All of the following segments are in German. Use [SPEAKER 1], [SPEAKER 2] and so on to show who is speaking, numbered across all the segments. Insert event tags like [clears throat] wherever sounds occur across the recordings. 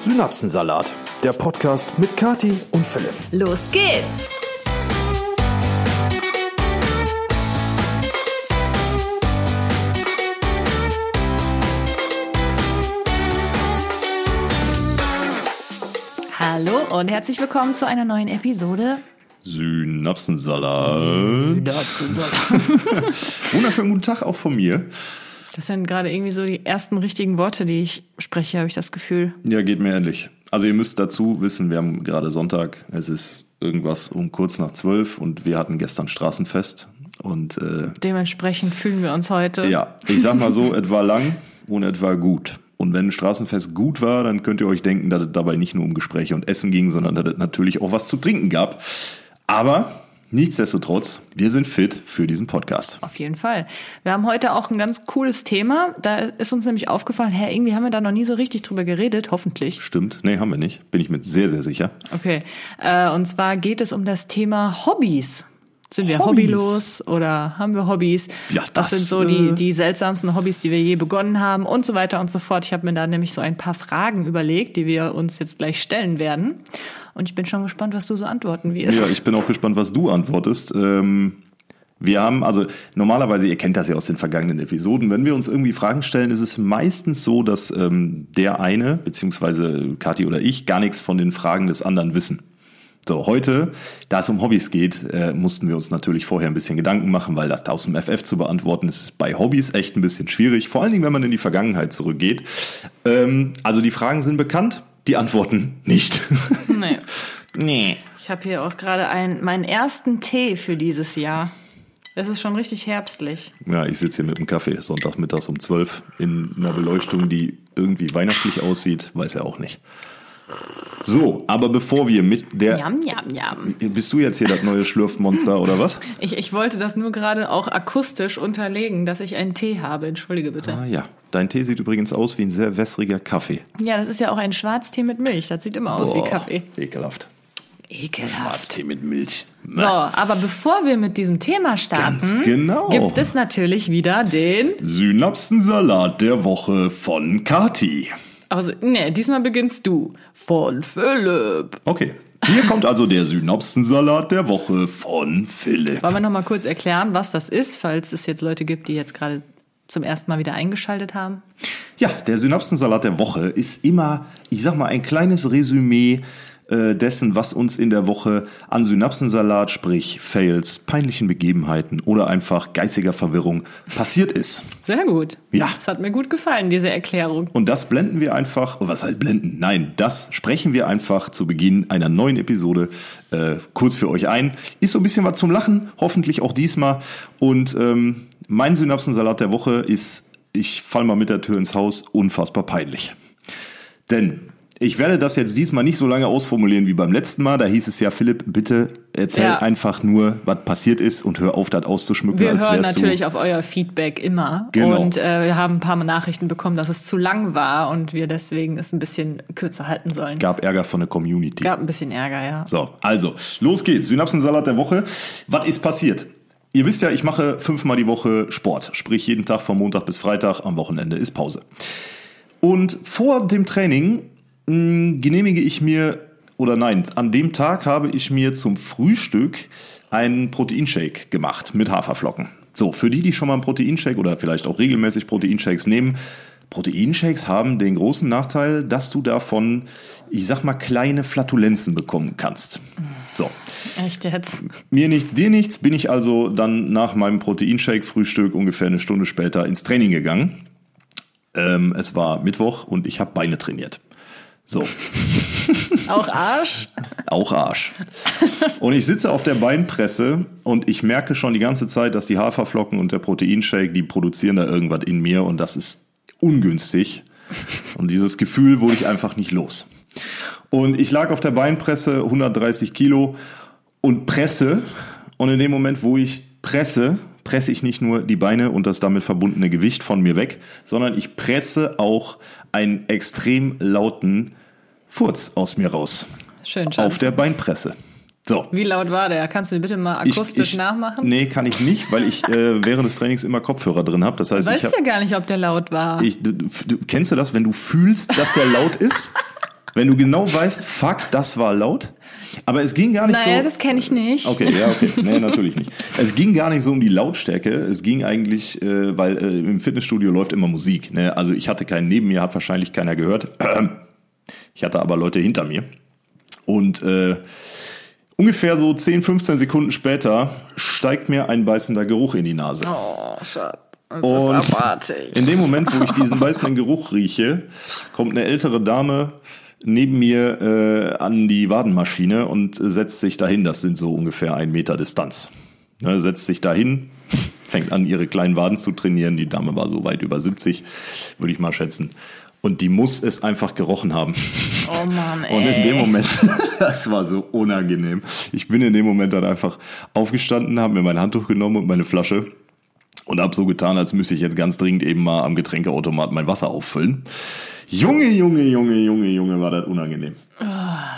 [SPEAKER 1] Synapsensalat, der Podcast mit Kati und Philipp.
[SPEAKER 2] Los geht's! Hallo und herzlich willkommen zu einer neuen Episode.
[SPEAKER 3] Synapsensalat.
[SPEAKER 2] Synapsensalat. [laughs]
[SPEAKER 3] Wunderschönen guten Tag auch von mir.
[SPEAKER 2] Das sind gerade irgendwie so die ersten richtigen Worte, die ich spreche, habe ich das Gefühl.
[SPEAKER 3] Ja, geht mir ähnlich. Also ihr müsst dazu wissen, wir haben gerade Sonntag, es ist irgendwas um kurz nach zwölf und wir hatten gestern Straßenfest. Und äh,
[SPEAKER 2] Dementsprechend fühlen wir uns heute.
[SPEAKER 3] ja, ich sag mal so, etwa lang und etwa gut. Und wenn ein Straßenfest gut war, dann könnt ihr euch denken, dass es dabei nicht nur um Gespräche und Essen ging, sondern dass es natürlich auch was zu trinken gab. Aber nichtsdestotrotz, wir sind fit für diesen Podcast.
[SPEAKER 2] Auf jeden Fall. Wir haben heute auch ein ganz cooles Thema. Da ist uns nämlich aufgefallen, hä, irgendwie haben wir da noch nie so richtig drüber geredet, hoffentlich.
[SPEAKER 3] Stimmt? Nee, haben wir nicht. Bin ich mir sehr, sehr sicher.
[SPEAKER 2] Okay. Äh, und zwar geht es um das Thema Hobbys. Sind wir
[SPEAKER 3] Hobbys?
[SPEAKER 2] hobbylos oder haben wir Hobbys?
[SPEAKER 3] Ja,
[SPEAKER 2] Was
[SPEAKER 3] das,
[SPEAKER 2] sind so
[SPEAKER 3] äh,
[SPEAKER 2] die, die seltsamsten Hobbys, die wir je begonnen haben und so weiter und so fort. Ich habe mir da nämlich so ein paar Fragen überlegt, die wir uns jetzt gleich stellen werden. Und ich bin schon gespannt, was du so antworten wirst.
[SPEAKER 3] Ja, ich bin auch gespannt, was du antwortest. Ähm, wir haben, also normalerweise, ihr kennt das ja aus den vergangenen Episoden, wenn wir uns irgendwie Fragen stellen, ist es meistens so, dass ähm, der eine, beziehungsweise Kathi oder ich, gar nichts von den Fragen des anderen wissen. So, heute, da es um Hobbys geht, äh, mussten wir uns natürlich vorher ein bisschen Gedanken machen, weil das aus dem FF zu beantworten ist bei Hobbys echt ein bisschen schwierig, vor allen Dingen, wenn man in die Vergangenheit zurückgeht. Ähm, also die Fragen sind bekannt, die Antworten nicht. [laughs]
[SPEAKER 2] Nee.
[SPEAKER 3] nee.
[SPEAKER 2] Ich habe hier auch gerade einen, meinen ersten Tee für dieses Jahr. Es ist schon richtig herbstlich.
[SPEAKER 3] Ja, ich sitze hier mit dem Kaffee, Sonntagmittags um 12 in einer Beleuchtung, die irgendwie weihnachtlich aussieht, weiß er auch nicht. So, aber bevor wir mit der...
[SPEAKER 2] Jam, jam, jam.
[SPEAKER 3] Bist du jetzt hier das neue Schlürfmonster oder was?
[SPEAKER 2] Ich, ich wollte das nur gerade auch akustisch unterlegen, dass ich einen Tee habe. Entschuldige bitte.
[SPEAKER 3] Ah ja, dein Tee sieht übrigens aus wie ein sehr wässriger Kaffee.
[SPEAKER 2] Ja, das ist ja auch ein Schwarztee mit Milch. Das sieht immer aus wie
[SPEAKER 3] Boah,
[SPEAKER 2] Kaffee.
[SPEAKER 3] Ekelhaft.
[SPEAKER 2] Ekelhaft.
[SPEAKER 3] Tee mit Milch.
[SPEAKER 2] So, aber bevor wir mit diesem Thema starten,
[SPEAKER 3] genau.
[SPEAKER 2] gibt es natürlich wieder den.
[SPEAKER 3] Synapsensalat der Woche von Kati.
[SPEAKER 2] Also, nee, diesmal beginnst du. Von Philipp.
[SPEAKER 3] Okay, hier kommt also der Synapsensalat der Woche von Philipp.
[SPEAKER 2] Wollen wir noch mal kurz erklären, was das ist, falls es jetzt Leute gibt, die jetzt gerade zum ersten Mal wieder eingeschaltet haben?
[SPEAKER 3] Ja, der Synapsensalat der Woche ist immer, ich sag mal, ein kleines Resümee äh, dessen, was uns in der Woche an Synapsensalat, sprich Fails, peinlichen Begebenheiten oder einfach geistiger Verwirrung passiert ist.
[SPEAKER 2] Sehr gut.
[SPEAKER 3] Ja.
[SPEAKER 2] Es hat mir gut gefallen, diese Erklärung.
[SPEAKER 3] Und das blenden wir einfach, oh, was heißt blenden? Nein, das sprechen wir einfach zu Beginn einer neuen Episode äh, kurz für euch ein. Ist so ein bisschen was zum Lachen, hoffentlich auch diesmal. Und ähm, mein Synapsensalat der Woche ist, ich fall mal mit der Tür ins Haus, unfassbar peinlich. Denn ich werde das jetzt diesmal nicht so lange ausformulieren wie beim letzten Mal. Da hieß es ja, Philipp, bitte erzähl
[SPEAKER 2] Ja.
[SPEAKER 3] einfach nur, was passiert ist und hör auf, das auszuschmücken,
[SPEAKER 2] Wir hören natürlich auf euer Feedback immer.
[SPEAKER 3] Genau.
[SPEAKER 2] Und äh, wir haben ein paar Nachrichten bekommen, dass es zu lang war und wir deswegen es ein bisschen kürzer halten sollen.
[SPEAKER 3] Gab Ärger von der Community.
[SPEAKER 2] Gab ein bisschen Ärger, ja.
[SPEAKER 3] So, also, los geht's. Synapsensalat der Woche. Was ist passiert? Ihr wisst ja, ich mache fünfmal die Woche Sport. Sprich, jeden Tag von Montag bis Freitag. Am Wochenende ist Pause. Und vor dem Training mh, genehmige ich mir, oder nein, an dem Tag habe ich mir zum Frühstück einen Proteinshake gemacht mit Haferflocken. So, für die, die schon mal einen Proteinshake oder vielleicht auch regelmäßig Proteinshakes nehmen, Proteinshakes haben den großen Nachteil, dass du davon, ich sag mal, kleine Flatulenzen bekommen kannst. So.
[SPEAKER 2] Echt jetzt?
[SPEAKER 3] Mir nichts, dir nichts, bin ich also dann nach meinem Proteinshake-Frühstück ungefähr eine Stunde später ins Training gegangen. Ähm, es war Mittwoch und ich habe Beine trainiert. So, [laughs]
[SPEAKER 2] Auch Arsch?
[SPEAKER 3] auch Arsch. Und ich sitze auf der Beinpresse und ich merke schon die ganze Zeit, dass die Haferflocken und der Proteinshake, die produzieren da irgendwas in mir und das ist ungünstig. Und dieses Gefühl wurde ich einfach nicht los. Und ich lag auf der Beinpresse 130 Kilo und presse. Und in dem Moment, wo ich presse, presse ich nicht nur die Beine und das damit verbundene Gewicht von mir weg, sondern ich presse auch einen extrem lauten Furz aus mir raus.
[SPEAKER 2] Schön,
[SPEAKER 3] Auf
[SPEAKER 2] Schatz.
[SPEAKER 3] der Beinpresse. So.
[SPEAKER 2] Wie laut war der? Kannst du bitte mal
[SPEAKER 3] Ich-
[SPEAKER 2] akustisch
[SPEAKER 3] ich,
[SPEAKER 2] nachmachen?
[SPEAKER 3] Nee, kann ich nicht, weil ich äh, [laughs] während des Trainings immer Kopfhörer drin habe. Das heißt, ich,
[SPEAKER 2] Weißt
[SPEAKER 3] hab,
[SPEAKER 2] ja gar nicht, ob der laut war.
[SPEAKER 3] ich du, du, kennst du das, wenn du fühlst, dass der laut ist? Wenn du genau weißt, fuck, das war laut. Aber es ging gar nicht
[SPEAKER 2] Naja,
[SPEAKER 3] so.
[SPEAKER 2] das kenne ich nicht.
[SPEAKER 3] Okay, ja, okay. [laughs] Nee, natürlich nicht. Es ging gar nicht so um die Lautstärke. Es ging eigentlich, äh, weil äh, im Fitnessstudio läuft immer Musik. Ne? Also ich hatte keinen neben mir, hat wahrscheinlich keiner gehört. [clears throat] Ich hatte aber Leute hinter mir. Und äh, ungefähr so 10, 15 Sekunden später steigt mir ein beißender Geruch in die Nase.
[SPEAKER 2] Oh, Schatz. Das
[SPEAKER 3] Und in dem Moment, wo ich diesen beißenden Geruch rieche, kommt eine ältere Dame neben mir äh, an die Wadenmaschine und setzt sich dahin. Das sind so ungefähr ein Meter Distanz. Ne, setzt sich dahin, fängt an, ihre kleinen Waden zu trainieren. Die Dame war so weit über 70, würde ich mal schätzen. Und die muss es einfach gerochen haben.
[SPEAKER 2] Oh Mann, ey.
[SPEAKER 3] Und in dem Moment, [laughs] das war so unangenehm. Ich bin in dem Moment dann einfach aufgestanden, habe mir mein Handtuch genommen und meine Flasche und habe so getan, als müsste ich jetzt ganz dringend eben mal am Getränkeautomat mein Wasser auffüllen. Junge, Junge, Junge, Junge, Junge, war das unangenehm.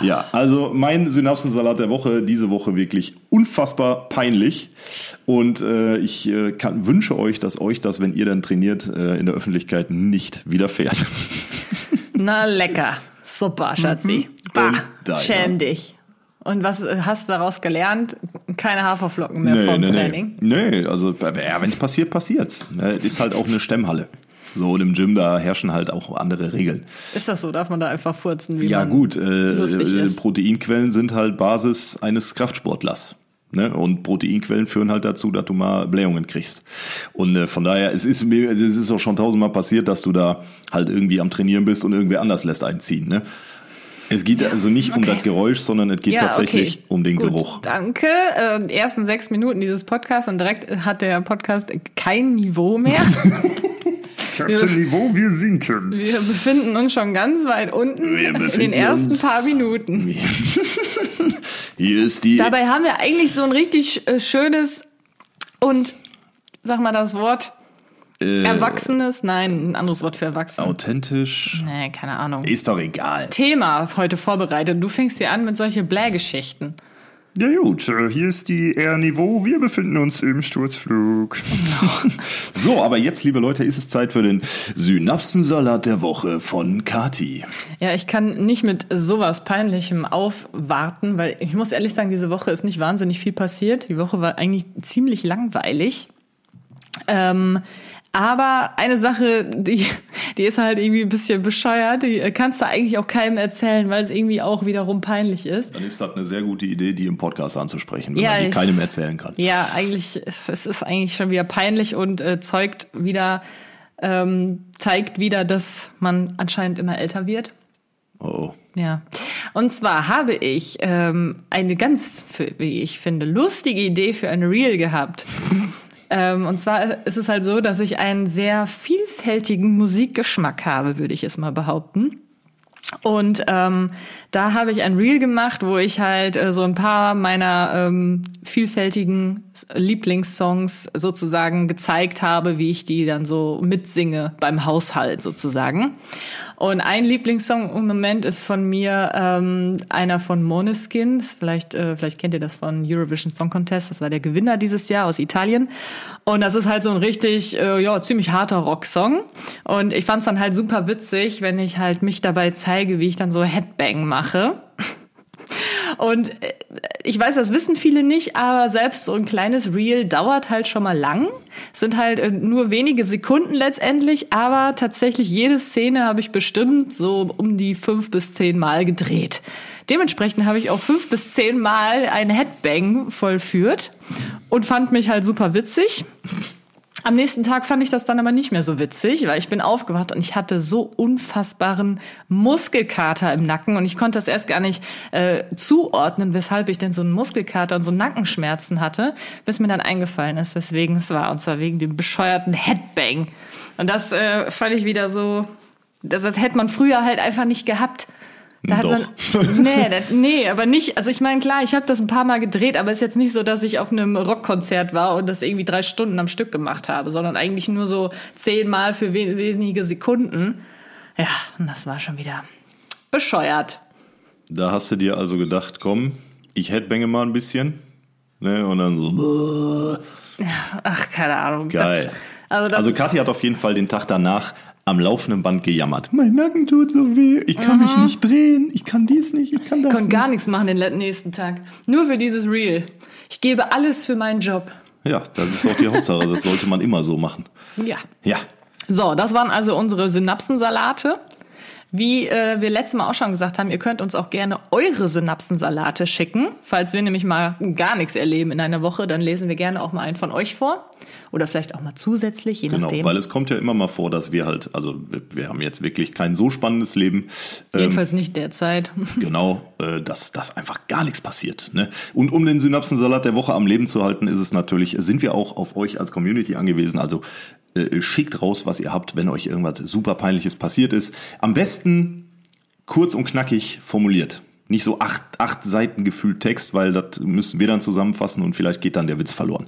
[SPEAKER 3] Ja, also mein Synapsensalat der Woche, diese Woche wirklich unfassbar peinlich. Und äh, ich äh, kann, wünsche euch, dass euch das, wenn ihr dann trainiert, äh, in der Öffentlichkeit nicht widerfährt. [laughs]
[SPEAKER 2] Na lecker. Super, Schatzi. Bah,
[SPEAKER 3] Und da,
[SPEAKER 2] schäm
[SPEAKER 3] ja.
[SPEAKER 2] dich. Und was äh, hast du daraus gelernt? Keine Haferflocken mehr vom Training.
[SPEAKER 3] Nee, nee also ja, wenn es passiert, passiert's. Ne, Ist halt auch eine Stemmhalle. So, und im Gym, da herrschen halt auch andere Regeln.
[SPEAKER 2] Ist das so? Darf man da einfach furzen, wie
[SPEAKER 3] Ja,
[SPEAKER 2] man
[SPEAKER 3] gut, äh,
[SPEAKER 2] lustig
[SPEAKER 3] äh,
[SPEAKER 2] ist?
[SPEAKER 3] Proteinquellen sind halt Basis eines Kraftsportlers. Ne? Und Proteinquellen führen halt dazu, dass du mal Blähungen kriegst. Und äh, von daher, es ist mir, es ist auch schon tausendmal passiert, dass du da halt irgendwie am Trainieren bist und irgendwer anders lässt einziehen. Ne? Es geht also nicht um
[SPEAKER 2] Okay.
[SPEAKER 3] das Geräusch, sondern es geht tatsächlich
[SPEAKER 2] okay.
[SPEAKER 3] um den
[SPEAKER 2] Gut,
[SPEAKER 3] Geruch.
[SPEAKER 2] Danke. Äh, ersten sechs Minuten dieses Podcasts und direkt hat der Podcast kein Niveau mehr. [laughs]
[SPEAKER 3] Captain Niveau, wir sinken.
[SPEAKER 2] Wir befinden uns schon ganz weit unten
[SPEAKER 3] Wir
[SPEAKER 2] in den ersten paar Minuten. [laughs]
[SPEAKER 3] Hier ist die.
[SPEAKER 2] Dabei haben wir eigentlich so ein richtig äh, schönes und, sag mal das Wort,
[SPEAKER 3] äh,
[SPEAKER 2] erwachsenes, nein, ein anderes Wort für erwachsen.
[SPEAKER 3] authentisch.
[SPEAKER 2] Nee, keine Ahnung.
[SPEAKER 3] Ist doch egal.
[SPEAKER 2] Thema heute vorbereitet. Du fängst dir an mit solche Blähgeschichten.
[SPEAKER 4] Ja gut, äh, hier ist die Air Niveau. Wir befinden uns im Sturzflug. [laughs]
[SPEAKER 3] So, aber jetzt, liebe Leute, ist es Zeit für den Synapsensalat der Woche von Kati.
[SPEAKER 2] Ja, ich kann nicht mit sowas Peinlichem aufwarten, weil ich muss ehrlich sagen, diese Woche ist nicht wahnsinnig viel passiert. Die Woche war eigentlich ziemlich langweilig. Ähm, aber eine Sache, die, die ist halt irgendwie ein bisschen bescheuert, die kannst du eigentlich auch keinem erzählen, weil es irgendwie auch wiederum peinlich ist.
[SPEAKER 3] Dann ist das eine sehr gute Idee, die im Podcast anzusprechen, wenn
[SPEAKER 2] Ja,
[SPEAKER 3] man die keinem erzählen kann.
[SPEAKER 2] Ja, eigentlich, es ist eigentlich schon wieder peinlich und äh, zeugt wieder, ähm, zeigt wieder, dass man anscheinend immer älter wird.
[SPEAKER 3] Oh.
[SPEAKER 2] Ja. Und zwar habe ich ähm, eine ganz, wie ich finde, lustige Idee für ein Reel gehabt. [laughs] ähm, und zwar ist es halt so, dass ich einen sehr vielfältigen Musikgeschmack habe, würde ich es mal behaupten. Und ähm, da habe ich ein Reel gemacht, wo ich halt äh, so ein paar meiner ähm, vielfältigen Lieblingssongs sozusagen gezeigt habe, wie ich die dann so mitsinge beim Haushalt sozusagen. Und ein Lieblingssong im Moment ist von mir ähm, einer von ist Vielleicht, äh, vielleicht kennt ihr das von Eurovision Song Contest. Das war der Gewinner dieses Jahr aus Italien. Und das ist halt so ein richtig, äh, ja, ziemlich harter Rocksong. Und ich fand's dann halt super witzig, wenn ich halt mich dabei zeige, wie ich dann so Headbang mache. [laughs] Und äh, ich weiß, das wissen viele nicht, aber selbst so ein kleines Reel dauert halt schon mal lang. Es sind halt äh, nur wenige Sekunden letztendlich, aber tatsächlich jede Szene habe ich bestimmt so um die fünf bis zehn Mal gedreht. Dementsprechend habe ich auch fünf bis zehn Mal einen Headbang vollführt und fand mich halt super witzig. Am nächsten Tag fand ich das dann aber nicht mehr so witzig, weil ich bin aufgewacht und ich hatte so unfassbaren Muskelkater im Nacken und ich konnte das erst gar nicht äh, zuordnen, weshalb ich denn so einen Muskelkater und so Nackenschmerzen hatte, bis mir dann eingefallen ist, weswegen es war, und zwar wegen dem bescheuerten Headbang. Und das äh, fand ich wieder so, das, das hätte man früher halt einfach nicht gehabt. Da hat
[SPEAKER 3] Doch.
[SPEAKER 2] man, nee, das, nee, aber nicht. Also ich meine, klar, ich habe das ein paar Mal gedreht, aber es ist jetzt nicht so, dass ich auf einem Rockkonzert war und das irgendwie drei Stunden am Stück gemacht habe, sondern eigentlich nur so zehnmal für we wenige Sekunden. Ja, und das war schon wieder bescheuert.
[SPEAKER 3] Da hast du dir also gedacht, komm, ich headbange mal ein bisschen. Ne, und dann so.
[SPEAKER 2] Ach, keine Ahnung.
[SPEAKER 3] Geil.
[SPEAKER 2] Das, also das,
[SPEAKER 3] Also Kathi hat auf jeden Fall den Tag danach am laufenden Band gejammert. Mein Nacken tut so weh, ich kann mich nicht drehen, ich kann dies nicht, ich kann das
[SPEAKER 2] Konnte
[SPEAKER 3] nicht.
[SPEAKER 2] gar nichts machen den nächsten Tag. Nur für dieses Reel. Ich gebe alles für meinen Job.
[SPEAKER 3] Ja, das ist auch die Hauptsache, das sollte man immer so machen.
[SPEAKER 2] Ja.
[SPEAKER 3] Ja,
[SPEAKER 2] So, das waren also unsere Synapsensalate. Wie äh, wir letztes Mal auch schon gesagt haben, ihr könnt uns auch gerne eure Synapsensalate schicken. Falls wir nämlich mal gar nichts erleben in einer Woche, dann lesen wir gerne auch mal einen von euch vor. Oder vielleicht auch mal zusätzlich, je
[SPEAKER 3] genau,
[SPEAKER 2] nachdem.
[SPEAKER 3] weil es kommt ja immer mal vor, dass wir halt, also wir, wir haben jetzt wirklich kein so spannendes Leben. Ähm,
[SPEAKER 2] Jedenfalls nicht derzeit. [laughs]
[SPEAKER 3] Genau, äh, dass, dass einfach gar nichts passiert. Ne? Und um den Synapsensalat der Woche am Leben zu halten, ist es natürlich, sind wir auch auf euch als Community angewiesen. Also äh, schickt raus, was ihr habt, wenn euch irgendwas super peinliches passiert ist. Am besten kurz und knackig formuliert. Nicht so acht, acht Seiten gefühlt Text, weil das müssen wir dann zusammenfassen und vielleicht geht dann der Witz verloren.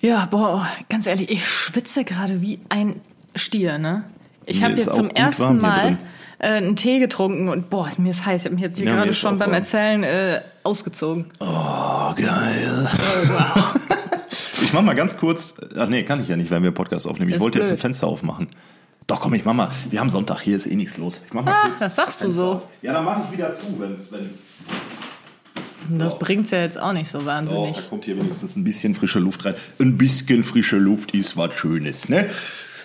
[SPEAKER 2] Ja, boah, ganz ehrlich, ich schwitze gerade wie ein Stier, ne? Ich habe jetzt zum ersten Mal äh, einen Tee getrunken und boah, mir ist heiß. Ich habe mich jetzt hier
[SPEAKER 3] Ja,
[SPEAKER 2] gerade schon beim
[SPEAKER 3] warm.
[SPEAKER 2] Erzählen äh, ausgezogen.
[SPEAKER 3] Oh, geil. [laughs] ich mach mal ganz kurz, ach nee, kann ich ja nicht, weil wir einen Podcast aufnehmen. Ich
[SPEAKER 2] Ist
[SPEAKER 3] wollte jetzt ein
[SPEAKER 2] blöd.
[SPEAKER 3] Fenster aufmachen. Doch, komm, ich mach mal. Wir haben Sonntag, hier ist eh nichts los. Ich mach mal
[SPEAKER 2] Ah, das sagst du so.
[SPEAKER 3] Ja, dann mache ich wieder zu, wenn's, wenn's.
[SPEAKER 2] Das bringt's ja jetzt auch nicht so
[SPEAKER 3] Oh,
[SPEAKER 2] wahnsinnig.
[SPEAKER 3] da kommt hier wenigstens ein bisschen frische Luft rein. Ein bisschen frische Luft ist was Schönes, ne?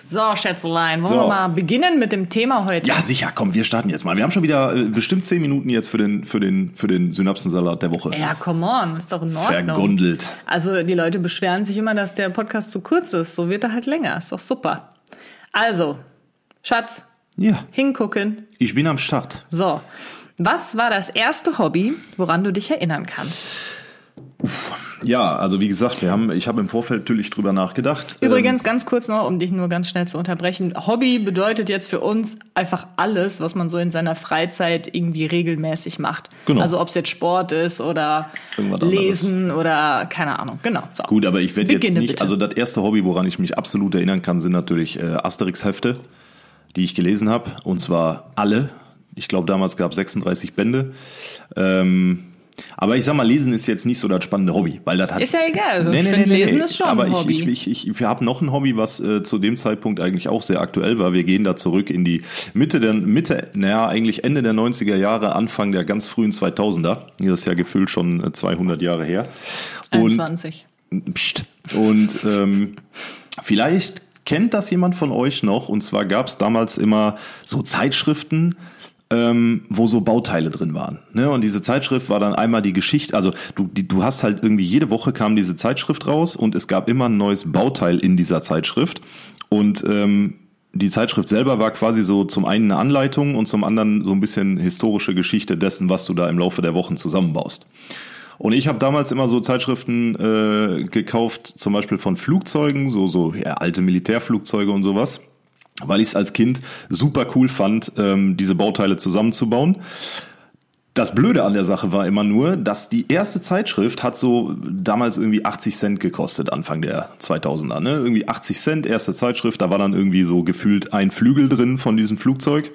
[SPEAKER 2] So, Schätzelein, wollen
[SPEAKER 3] So.
[SPEAKER 2] wir mal beginnen mit dem Thema heute?
[SPEAKER 3] Ja, sicher, komm, wir starten jetzt mal. Wir haben schon wieder äh, bestimmt zehn Minuten jetzt für den, für den, für den Synapsensalat der Woche
[SPEAKER 2] Ja, come on, ist doch in Ordnung.
[SPEAKER 3] vergondelt.
[SPEAKER 2] Also die Leute beschweren sich immer, dass der Podcast zu kurz ist. So wird er halt länger. Ist doch super. Also, Schatz,
[SPEAKER 3] Ja,
[SPEAKER 2] hingucken.
[SPEAKER 3] ich bin am Start.
[SPEAKER 2] So, was war das erste Hobby, woran du dich erinnern kannst?
[SPEAKER 3] Ja, also wie gesagt, wir haben, ich habe im Vorfeld natürlich drüber nachgedacht.
[SPEAKER 2] Übrigens, ganz kurz noch, um dich nur ganz schnell zu unterbrechen. Hobby bedeutet jetzt für uns einfach alles, was man so in seiner Freizeit irgendwie regelmäßig macht.
[SPEAKER 3] Genau.
[SPEAKER 2] Also ob es jetzt Sport ist oder. Lesen oder keine Ahnung. Genau. So.
[SPEAKER 3] Gut, aber ich werde jetzt nicht,
[SPEAKER 2] bitte.
[SPEAKER 3] also das erste Hobby, woran ich mich absolut erinnern kann, sind natürlich äh, Asterix-Hefte, die ich gelesen habe. Und zwar alle. Ich glaube, damals gab es 36 Bände. Ähm, aber ich sag mal, Lesen ist jetzt nicht so das spannende Hobby, weil das hat.
[SPEAKER 2] Ist ja egal. Ich finde, Lesen ist schon
[SPEAKER 3] aber
[SPEAKER 2] ein Hobby.
[SPEAKER 3] Ich, ich, ich, wir haben noch ein Hobby, was äh, zu dem Zeitpunkt eigentlich auch sehr aktuell war. Wir gehen da zurück in die Mitte der, Mitte, naja, eigentlich Ende der 90er Jahre, Anfang der ganz frühen 2000er. Das ist ja gefühlt schon äh, 200 Jahre her. Und
[SPEAKER 2] 21.
[SPEAKER 3] Psst. Und ähm, vielleicht kennt das jemand von euch noch. Und zwar gab es damals immer so Zeitschriften, ähm, wo so Bauteile drin waren. Ne? Und diese Zeitschrift war dann einmal die Geschichte, also du, die, du hast halt irgendwie jede Woche kam diese Zeitschrift raus und es gab immer ein neues Bauteil in dieser Zeitschrift. Und ähm, die Zeitschrift selber war quasi so zum einen eine Anleitung und zum anderen so ein bisschen historische Geschichte dessen, was du da im Laufe der Wochen zusammenbaust. Und ich habe damals immer so Zeitschriften äh, gekauft, zum Beispiel von Flugzeugen, so so ja, alte Militärflugzeuge und sowas, weil ich es als Kind super cool fand, ähm, diese Bauteile zusammenzubauen. Das Blöde an der Sache war immer nur, dass die erste Zeitschrift hat so damals irgendwie 80 Cent gekostet, Anfang der 2000er. Ne? Irgendwie 80 Cent, erste Zeitschrift, da war dann irgendwie so gefühlt ein Flügel drin von diesem Flugzeug.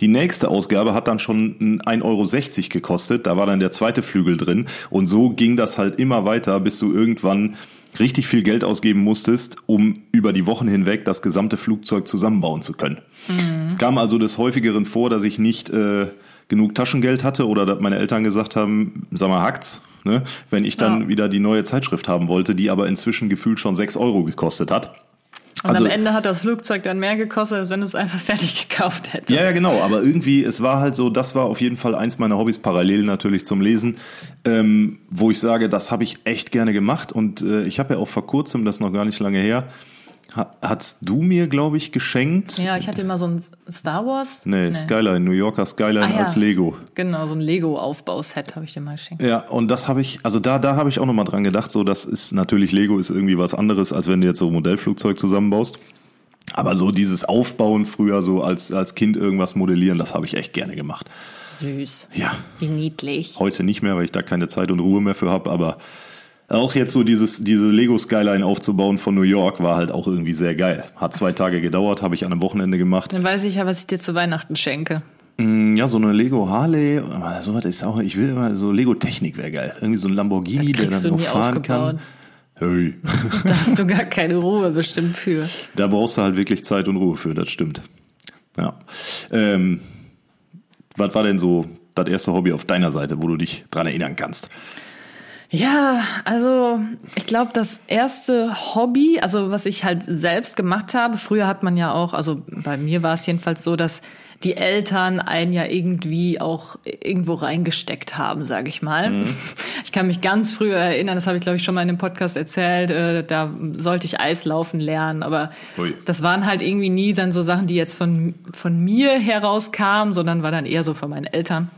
[SPEAKER 3] Die nächste Ausgabe hat dann schon 1,60 Euro gekostet, da war dann der zweite Flügel drin. Und so ging das halt immer weiter, bis du irgendwann richtig viel Geld ausgeben musstest, um über die Wochen hinweg das gesamte Flugzeug zusammenbauen zu können. Es kam also des häufigeren vor, dass ich nicht äh, genug Taschengeld hatte oder dass meine Eltern gesagt haben, sag mal, hackt's, ne? wenn ich dann
[SPEAKER 2] Ja.
[SPEAKER 3] wieder die neue Zeitschrift haben wollte, die aber inzwischen gefühlt schon 6 Euro gekostet hat.
[SPEAKER 2] Und
[SPEAKER 3] Also-
[SPEAKER 2] am Ende hat das Flugzeug dann mehr gekostet, als wenn du es einfach [laughs] fertig gekauft hättest.
[SPEAKER 3] Ja, ja, genau. Aber irgendwie, es war halt so, das war auf jeden Fall eins meiner Hobbys, parallel natürlich zum Lesen, ähm, wo ich sage, das habe ich echt gerne gemacht. Und äh, ich habe ja auch vor kurzem, das ist noch gar nicht lange her, ha, hast du mir, glaube ich, geschenkt.
[SPEAKER 2] Ja, ich hatte immer so ein Star Wars.
[SPEAKER 3] Nee, Skyline, New Yorker Skyline
[SPEAKER 2] Ah, ja.
[SPEAKER 3] als Lego.
[SPEAKER 2] Genau, so ein Lego-Aufbauset habe ich dir mal geschenkt.
[SPEAKER 3] Ja, und das habe ich, also da, da habe ich auch nochmal dran gedacht, so das ist natürlich Lego ist irgendwie was anderes, als wenn du jetzt so ein Modellflugzeug zusammenbaust. Aber so dieses Aufbauen früher so als, als Kind irgendwas modellieren, das habe ich echt gerne gemacht.
[SPEAKER 2] Süß.
[SPEAKER 3] Ja,
[SPEAKER 2] Wie niedlich.
[SPEAKER 3] heute nicht mehr, weil ich da keine Zeit und Ruhe mehr für habe, aber auch jetzt so dieses, diese Lego Skyline aufzubauen von New York war halt auch irgendwie sehr geil. Hat zwei Tage gedauert, habe ich an einem Wochenende gemacht.
[SPEAKER 2] Dann weiß ich ja, was ich dir zu Weihnachten schenke.
[SPEAKER 3] Ja, so eine Lego Harley, sowas ist auch, ich will immer, so Lego Technik wäre geil. Irgendwie so ein Lamborghini, der dann noch fahren kann.
[SPEAKER 2] aufgebaut.
[SPEAKER 3] Hey,
[SPEAKER 2] Da hast du gar keine Ruhe bestimmt für.
[SPEAKER 3] da brauchst du halt wirklich Zeit und Ruhe für, das stimmt. Ja. Ähm, was war denn so das erste Hobby auf deiner Seite, wo du dich dran erinnern kannst?
[SPEAKER 2] Ja, also ich glaube, das erste Hobby, also was ich halt selbst gemacht habe, früher hat man ja auch, also bei mir war es jedenfalls so, dass die Eltern einen ja irgendwie auch irgendwo reingesteckt haben, sage ich mal. Mhm. [laughs] Ich kann mich ganz früher erinnern, das habe ich glaube ich schon mal in einem Podcast erzählt, äh, da sollte ich Eislaufen lernen, aber Ui. das waren halt irgendwie nie dann so Sachen, die jetzt von von mir herauskamen, sondern war dann eher so von meinen Eltern.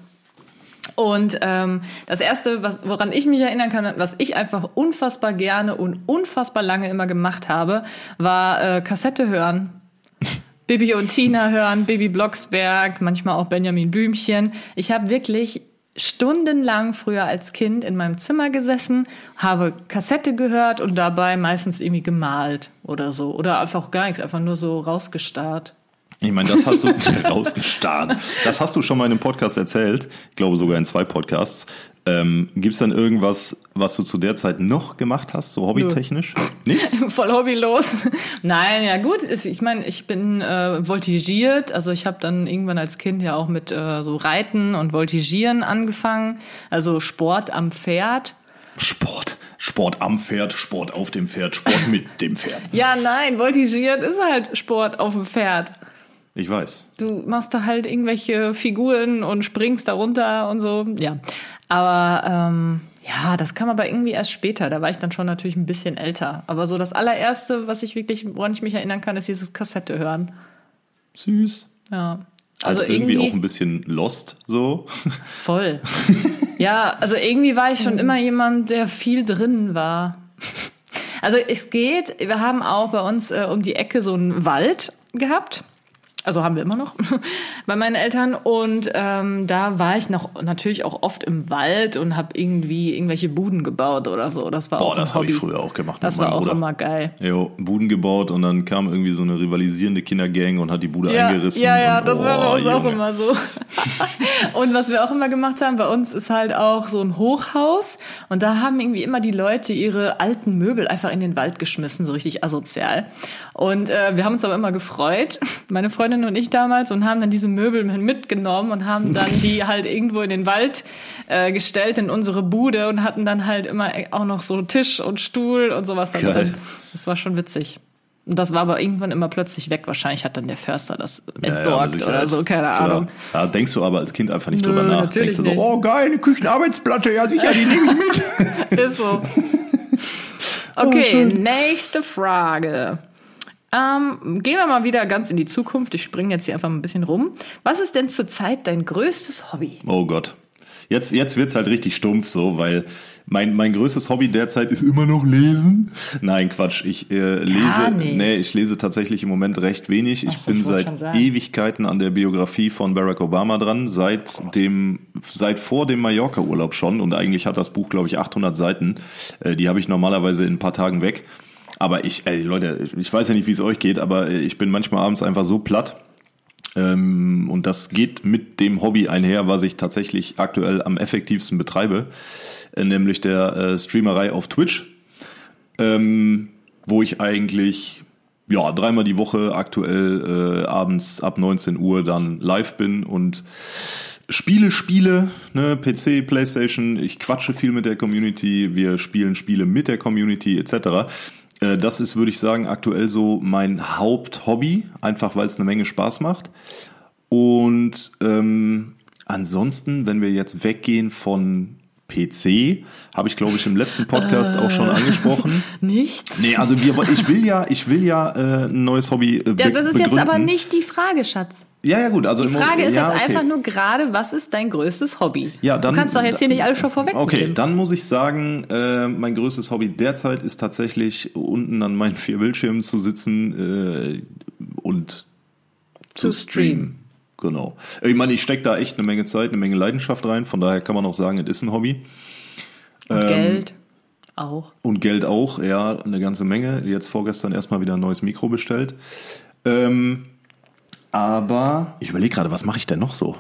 [SPEAKER 2] Und ähm, das erste, was, woran ich mich erinnern kann, was ich einfach unfassbar gerne und unfassbar lange immer gemacht habe, war äh, Kassette hören. [laughs] Bibi und Tina hören, Bibi Blocksberg, manchmal auch Benjamin Blümchen. Ich habe wirklich stundenlang früher als Kind in meinem Zimmer gesessen, habe Kassette gehört und dabei meistens irgendwie gemalt oder so. Oder einfach gar nichts, einfach nur so rausgestarrt.
[SPEAKER 3] Ich meine, das hast du [laughs] rausgestarrt. Das hast du schon mal in einem Podcast erzählt. Ich glaube sogar in zwei Podcasts. Ähm, Gibt es dann irgendwas, was du zu der Zeit noch gemacht hast, so hobbytechnisch?
[SPEAKER 2] Nichts? [laughs] Voll hobbylos. Nein, ja gut. Ich meine, ich bin äh, voltigiert. Also ich habe dann irgendwann als Kind ja auch mit äh, so Reiten und Voltigieren angefangen. Also Sport am Pferd.
[SPEAKER 3] Sport. Sport am Pferd, Sport auf dem Pferd, Sport mit dem Pferd. [laughs]
[SPEAKER 2] ja, nein, voltigiert ist halt Sport auf dem Pferd.
[SPEAKER 3] Ich weiß.
[SPEAKER 2] Du machst da halt irgendwelche Figuren und springst da runter und so. Ja. Aber ähm, ja, das kam aber irgendwie erst später. Da war ich dann schon natürlich ein bisschen älter. Aber so das allererste, was ich wirklich, woran ich mich erinnern kann, ist dieses Kassette hören.
[SPEAKER 3] Süß.
[SPEAKER 2] Ja.
[SPEAKER 3] Also, also irgendwie, irgendwie, auch ein bisschen lost so. [laughs]
[SPEAKER 2] Voll. ja, also irgendwie war ich schon immer jemand, der viel drin war. Also es geht, wir haben auch bei uns äh, um die Ecke so einen Wald gehabt also haben wir immer noch [laughs] bei meinen Eltern und ähm, da war ich noch natürlich auch oft im Wald und habe irgendwie irgendwelche Buden gebaut oder so. Das war
[SPEAKER 3] Boah,
[SPEAKER 2] auch
[SPEAKER 3] das habe ich früher auch gemacht.
[SPEAKER 2] Das war auch Bruder. immer geil.
[SPEAKER 3] Jo, Buden gebaut und dann kam irgendwie so eine rivalisierende Kindergang und hat die Bude
[SPEAKER 2] ja,
[SPEAKER 3] eingerissen.
[SPEAKER 2] Ja, ja,
[SPEAKER 3] und,
[SPEAKER 2] das
[SPEAKER 3] oh,
[SPEAKER 2] war bei uns
[SPEAKER 3] Junge.
[SPEAKER 2] auch immer so. [laughs] und was wir auch immer gemacht haben, bei uns ist halt auch so ein Hochhaus und da haben irgendwie immer die Leute ihre alten Möbel einfach in den Wald geschmissen, so richtig asozial. Und äh, wir haben uns aber immer gefreut, [laughs] meine Freundin und ich damals, und haben dann diese Möbel mitgenommen und haben dann die [laughs] halt irgendwo in den Wald äh, gestellt in unsere Bude und hatten dann halt immer auch noch so Tisch und Stuhl und sowas da
[SPEAKER 3] Geil.
[SPEAKER 2] drin. Das war schon witzig. Und das war aber irgendwann immer plötzlich weg. Wahrscheinlich hat dann der Förster das
[SPEAKER 3] Ja, ja,
[SPEAKER 2] entsorgt
[SPEAKER 3] mit
[SPEAKER 2] oder so, keine. Ahnung.
[SPEAKER 3] Da denkst du aber als Kind einfach nicht
[SPEAKER 2] Nö,
[SPEAKER 3] drüber nach. Denkst du so,
[SPEAKER 2] nicht.
[SPEAKER 3] oh geil, eine Küchenarbeitsplatte, ja sicher, die nehme ich mit. [laughs]
[SPEAKER 2] Ist so. [laughs] Okay, nächste Frage. Ähm, gehen wir mal wieder ganz in die Zukunft. Ich springe jetzt hier einfach mal ein bisschen rum. Was ist denn zurzeit dein größtes Hobby?
[SPEAKER 3] Oh Gott. Jetzt, jetzt wird's halt richtig stumpf so, weil mein, mein größtes Hobby derzeit ist immer noch lesen. Nein, Quatsch. Ich äh, lese, nee, ich lese tatsächlich im Moment recht wenig. Ich
[SPEAKER 2] Ach,
[SPEAKER 3] bin
[SPEAKER 2] ich wollte
[SPEAKER 3] seit. Ewigkeiten an der Biografie von Barack Obama dran, seit dem, seit vor dem Mallorca-Urlaub schon. Und eigentlich hat das Buch, glaube ich, 800 Seiten. Äh, die habe ich normalerweise in ein paar Tagen weg. Aber ich, ey, Leute, ich weiß ja nicht, wie es euch geht, aber äh, ich bin manchmal abends einfach so platt. Ähm, und das geht mit dem Hobby einher, was ich tatsächlich aktuell am effektivsten betreibe, äh, nämlich der äh, Streamerei auf Twitch, ähm, wo ich eigentlich ja dreimal die Woche aktuell äh, abends ab 19 Uhr dann live bin und Spiele, Spiele, ne, PC, Playstation, ich quatsche viel mit der Community, wir spielen Spiele mit der Community etc. Äh, Das ist, würde ich sagen, aktuell so mein Haupthobby, einfach weil es eine Menge Spaß macht. Und ähm, ansonsten, wenn wir jetzt weggehen von PC, habe ich glaube ich im letzten Podcast auch schon angesprochen. [laughs]
[SPEAKER 2] Nichts?
[SPEAKER 3] Nee, also wir, ich will ja, ich will ja äh, ein neues Hobby äh, be
[SPEAKER 2] Ja, das ist jetzt
[SPEAKER 3] begründen.
[SPEAKER 2] aber nicht die Frage, Schatz.
[SPEAKER 3] Ja, ja, gut. Also
[SPEAKER 2] Die Frage
[SPEAKER 3] Moment-
[SPEAKER 2] ist
[SPEAKER 3] ja,
[SPEAKER 2] jetzt
[SPEAKER 3] okay.
[SPEAKER 2] einfach nur gerade, was ist dein größtes Hobby?
[SPEAKER 3] Ja, dann,
[SPEAKER 2] du kannst doch jetzt hier nicht alles schon vorweg
[SPEAKER 3] Okay, dann muss ich sagen, äh, mein größtes Hobby derzeit ist tatsächlich unten an meinen vier Bildschirmen zu sitzen äh, und
[SPEAKER 2] Zu streamen.
[SPEAKER 3] Genau. Ich meine, ich stecke da echt eine Menge Zeit, eine Menge Leidenschaft rein. Von daher kann man auch sagen, es ist ein Hobby.
[SPEAKER 2] Und
[SPEAKER 3] Ähm,
[SPEAKER 2] Geld auch.
[SPEAKER 3] Und Geld auch, ja, eine ganze Menge. Jetzt vorgestern erstmal wieder ein neues Mikro bestellt. Ähm, aber ich überlege gerade, was mache ich denn noch so?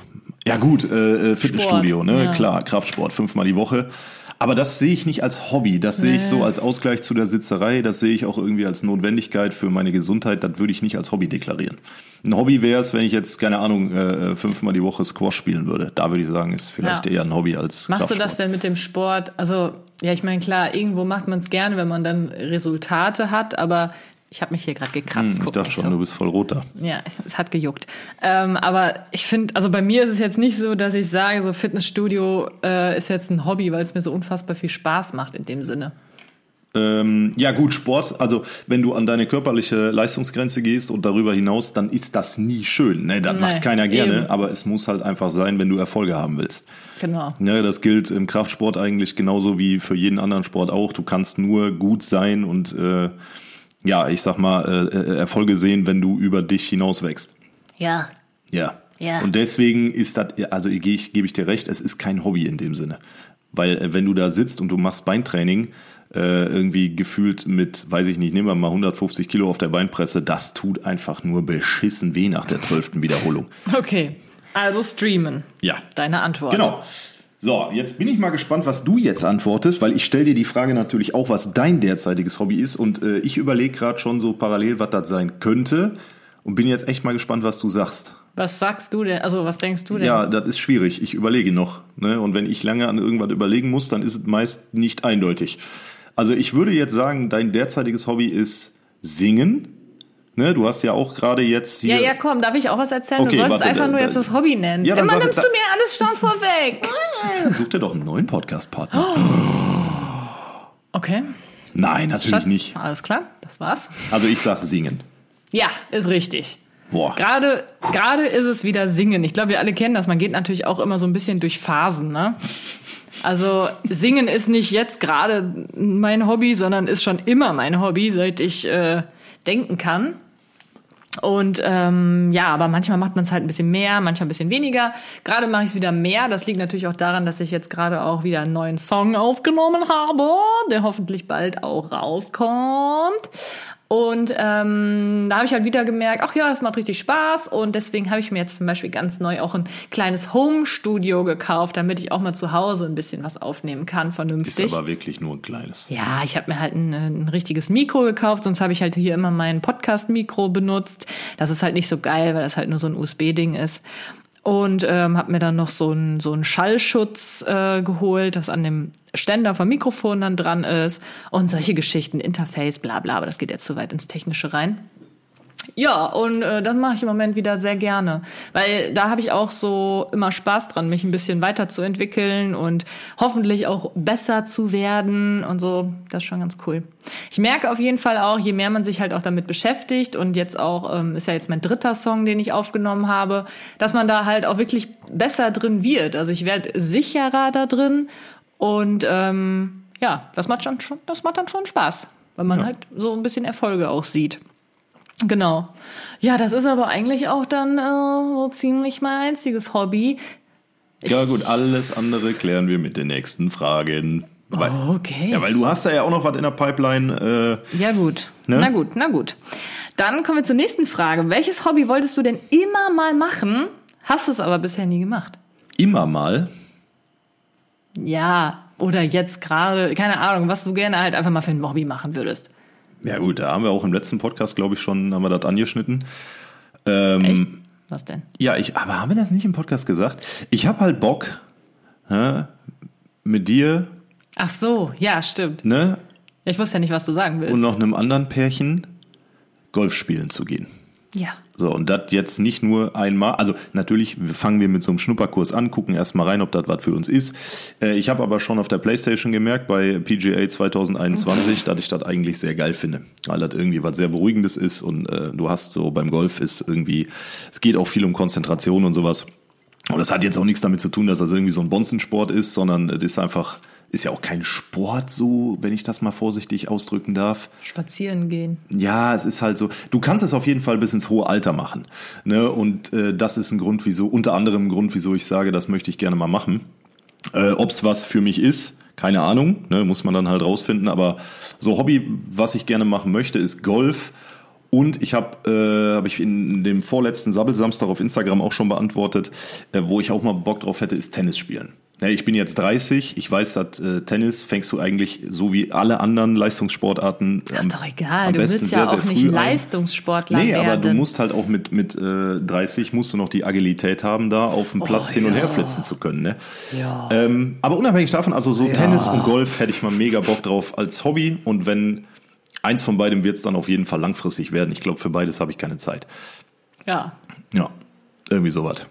[SPEAKER 3] Ja gut, äh, äh, Fitnessstudio,
[SPEAKER 2] Sport,
[SPEAKER 3] ne?
[SPEAKER 2] ja.
[SPEAKER 3] Klar, Kraftsport, fünfmal die Woche. Aber das sehe ich nicht als Hobby. Das sehe ich so als Ausgleich zu der Sitzerei. Das sehe ich auch irgendwie als Notwendigkeit für meine Gesundheit. Das würde ich nicht als Hobby deklarieren. Ein Hobby wäre es, wenn ich jetzt, keine Ahnung, äh, fünfmal die Woche Squash spielen würde. Da würde ich sagen, ist vielleicht
[SPEAKER 2] Ja.
[SPEAKER 3] eher ein Hobby als
[SPEAKER 2] Machst du das denn mit dem Sport? Also, ja, ich meine, klar, irgendwo macht man es gerne, wenn man dann Resultate hat, aber ich habe mich hier gerade gekratzt.
[SPEAKER 3] Hm, Ich dachte schon,
[SPEAKER 2] so.
[SPEAKER 3] du bist voll rot da.
[SPEAKER 2] Ja, es, hat gejuckt. Ähm, aber ich finde, also bei mir ist es jetzt nicht so, dass ich sage, so Fitnessstudio äh, ist jetzt ein Hobby, weil es mir so unfassbar viel Spaß macht in dem Sinne.
[SPEAKER 3] Ähm, ja gut, Sport, also wenn du an deine körperliche Leistungsgrenze gehst und darüber hinaus, dann ist das nie schön. Ne? Das
[SPEAKER 2] Nee,
[SPEAKER 3] macht keiner gerne,
[SPEAKER 2] eben.
[SPEAKER 3] aber es muss halt einfach sein, wenn du Erfolge haben willst.
[SPEAKER 2] Genau.
[SPEAKER 3] Ne, das gilt im Kraftsport eigentlich genauso wie für jeden anderen Sport auch. Du kannst nur gut sein und äh, ja, ich sag mal, äh, äh, Erfolge sehen, wenn du über dich hinaus wächst.
[SPEAKER 2] Ja.
[SPEAKER 3] Ja.
[SPEAKER 2] Ja.
[SPEAKER 3] Und deswegen ist das, also gebe ich, gebe ich dir recht, es ist kein Hobby in dem Sinne. Weil äh, wenn du da sitzt und du machst Beintraining, äh, irgendwie gefühlt mit, weiß ich nicht, nehmen wir mal 150 Kilo auf der Beinpresse, das tut einfach nur beschissen weh nach der zwölften Wiederholung.
[SPEAKER 2] Okay. Also streamen.
[SPEAKER 3] Ja.
[SPEAKER 2] Deine Antwort.
[SPEAKER 3] Genau. So, jetzt bin ich mal gespannt, was du jetzt antwortest, weil ich stelle dir die Frage natürlich auch, was dein derzeitiges Hobby ist. Und äh, ich überlege gerade schon so parallel, was das sein könnte. Und bin jetzt echt mal gespannt, was du sagst.
[SPEAKER 2] Was sagst du denn? Also, was denkst du denn?
[SPEAKER 3] Ja, das ist schwierig. Ich überlege noch. Ne? Und wenn ich lange an irgendwas überlegen muss, dann ist es meist nicht eindeutig. Also ich würde jetzt sagen, dein derzeitiges Hobby ist Singen. Ne? Du hast ja auch gerade jetzt hier.
[SPEAKER 2] Ja, ja, komm, darf ich auch was erzählen?
[SPEAKER 3] Okay,
[SPEAKER 2] du sollst
[SPEAKER 3] warte,
[SPEAKER 2] einfach
[SPEAKER 3] da-
[SPEAKER 2] nur
[SPEAKER 3] da-
[SPEAKER 2] jetzt das Hobby nennen.
[SPEAKER 3] Ja,
[SPEAKER 2] Immer nimmst du mir alles schon vorweg. [laughs]
[SPEAKER 3] Such dir doch einen neuen Podcast-Partner. [gasps]
[SPEAKER 2] Okay.
[SPEAKER 3] Nein, natürlich
[SPEAKER 2] Schatz,
[SPEAKER 3] nicht.
[SPEAKER 2] alles klar, das war's.
[SPEAKER 3] Also ich sag Singen.
[SPEAKER 2] Ja, ist richtig.
[SPEAKER 3] Boah.
[SPEAKER 2] Gerade, gerade ist es wieder Singen. Ich glaube, wir alle kennen das. Man geht natürlich auch immer so ein bisschen durch Phasen, ne? Also Singen ist nicht jetzt gerade mein Hobby, sondern ist schon immer mein Hobby, seit ich äh, denken kann. Und ähm, ja, aber manchmal macht man es halt ein bisschen mehr, manchmal ein bisschen weniger. Gerade mache ich es wieder mehr. Das liegt natürlich auch daran, dass ich jetzt gerade auch wieder einen neuen Song aufgenommen habe, der hoffentlich bald auch rauskommt. Und ähm, da habe ich halt wieder gemerkt, ach ja, das macht richtig Spaß. Und deswegen habe ich mir jetzt zum Beispiel ganz neu auch ein kleines Home-Studio gekauft, damit ich auch mal zu Hause ein bisschen was aufnehmen kann,
[SPEAKER 3] Ist
[SPEAKER 2] vernünftig.
[SPEAKER 3] aber wirklich nur ein kleines.
[SPEAKER 2] Ja, ich habe mir halt ein, ein richtiges Mikro gekauft, sonst habe ich halt hier immer mein Podcast-Mikro benutzt. Das ist halt nicht so geil, weil das halt nur so ein USB-Ding ist. Und ähm, habe mir dann noch so einen so Schallschutz äh, geholt, das an dem Ständer vom Mikrofon dann dran ist. Und solche Geschichten, Interface, bla bla, aber das geht jetzt zu weit ins Technische rein. Ja, und äh, das mache ich im Moment wieder sehr gerne, weil da habe ich auch so immer Spaß dran, mich ein bisschen weiterzuentwickeln und hoffentlich auch besser zu werden und so. Das ist schon ganz cool. Ich merke auf jeden Fall auch, je mehr man sich halt auch damit beschäftigt und jetzt auch ähm, ist ja jetzt mein dritter Song, den ich aufgenommen habe, dass man da halt auch wirklich besser drin wird. Also ich werde sicherer da drin und ähm, ja, das macht schon, schon das macht dann schon Spaß, weil man halt so ein bisschen Erfolge auch sieht. Genau. Ja, das ist aber eigentlich auch dann äh, so ziemlich mein einziges Hobby.
[SPEAKER 3] Ja gut, alles andere klären wir mit den nächsten Fragen. Weil,
[SPEAKER 2] Okay.
[SPEAKER 3] Ja, weil du hast da ja auch noch was in der Pipeline. Äh,
[SPEAKER 2] Ja, gut.
[SPEAKER 3] Ne?
[SPEAKER 2] Na gut, na gut. Dann kommen wir zur nächsten Frage. Welches Hobby wolltest du denn immer mal machen, hast es aber bisher nie gemacht?
[SPEAKER 3] immer mal.
[SPEAKER 2] Ja, oder jetzt gerade, keine Ahnung, was du gerne halt einfach mal für ein Hobby machen würdest.
[SPEAKER 3] Ja gut, da haben wir auch im letzten Podcast, glaube ich, schon, haben wir das angeschnitten. Ähm,
[SPEAKER 2] Echt? Was denn?
[SPEAKER 3] Ja, ich, aber haben wir das nicht im Podcast gesagt? Ich habe halt Bock, ne, mit dir,
[SPEAKER 2] Ach so, ja, stimmt.
[SPEAKER 3] ne,
[SPEAKER 2] Ich wusste ja nicht, was du sagen willst.
[SPEAKER 3] und noch einem anderen Pärchen Golf spielen zu gehen.
[SPEAKER 2] Ja.
[SPEAKER 3] So, und das jetzt nicht nur einmal, also natürlich fangen wir mit so einem Schnupperkurs an, gucken erstmal rein, ob das was für uns ist. Äh, ich habe aber schon auf der Playstation gemerkt, bei PGA 2021, [laughs] dass ich das eigentlich sehr geil finde, weil das irgendwie was sehr Beruhigendes ist und äh, du hast so beim Golf ist irgendwie, es geht auch viel um Konzentration und sowas. Und das hat jetzt auch nichts damit zu tun, dass das irgendwie so ein Bonzensport ist, sondern es ist einfach, ist ja auch kein Sport so, wenn ich das mal vorsichtig ausdrücken darf.
[SPEAKER 2] Spazieren gehen.
[SPEAKER 3] Ja, es ist halt so. Du kannst es auf jeden Fall bis ins hohe Alter machen. Ne? Und äh, das ist ein Grund, wieso, unter anderem ein Grund, wieso ich sage, das möchte ich gerne mal machen. Äh, Ob es was für mich ist, keine Ahnung, ne? muss man dann halt rausfinden. Aber so Hobby, was ich gerne machen möchte, ist Golf. Und ich habe, äh, habe ich in dem vorletzten Sabbelsamstag auf Instagram auch schon beantwortet, äh, wo ich auch mal Bock drauf hätte, ist Tennis spielen. Ja, ich bin jetzt 30. Ich weiß, dass äh, Tennis fängst du eigentlich so wie alle anderen Leistungssportarten.
[SPEAKER 2] Das ist doch egal. Du willst ja
[SPEAKER 3] sehr, sehr
[SPEAKER 2] auch nicht
[SPEAKER 3] früh ein.
[SPEAKER 2] Leistungssportler
[SPEAKER 3] Nee,
[SPEAKER 2] werden.
[SPEAKER 3] aber du musst halt auch mit, mit äh, 30 musst du noch die Agilität haben, da auf dem Platz
[SPEAKER 2] Oh,
[SPEAKER 3] hin und
[SPEAKER 2] ja.
[SPEAKER 3] her flitzen zu können. Ne?
[SPEAKER 2] Ja.
[SPEAKER 3] Ähm, aber unabhängig davon, also so Tennis und Golf hätte ich mal mega Bock drauf als Hobby. Und wenn eins von beidem wird es dann auf jeden Fall langfristig werden. Ich glaube, für beides habe ich keine Zeit.
[SPEAKER 2] ja.
[SPEAKER 3] Ja, irgendwie sowas.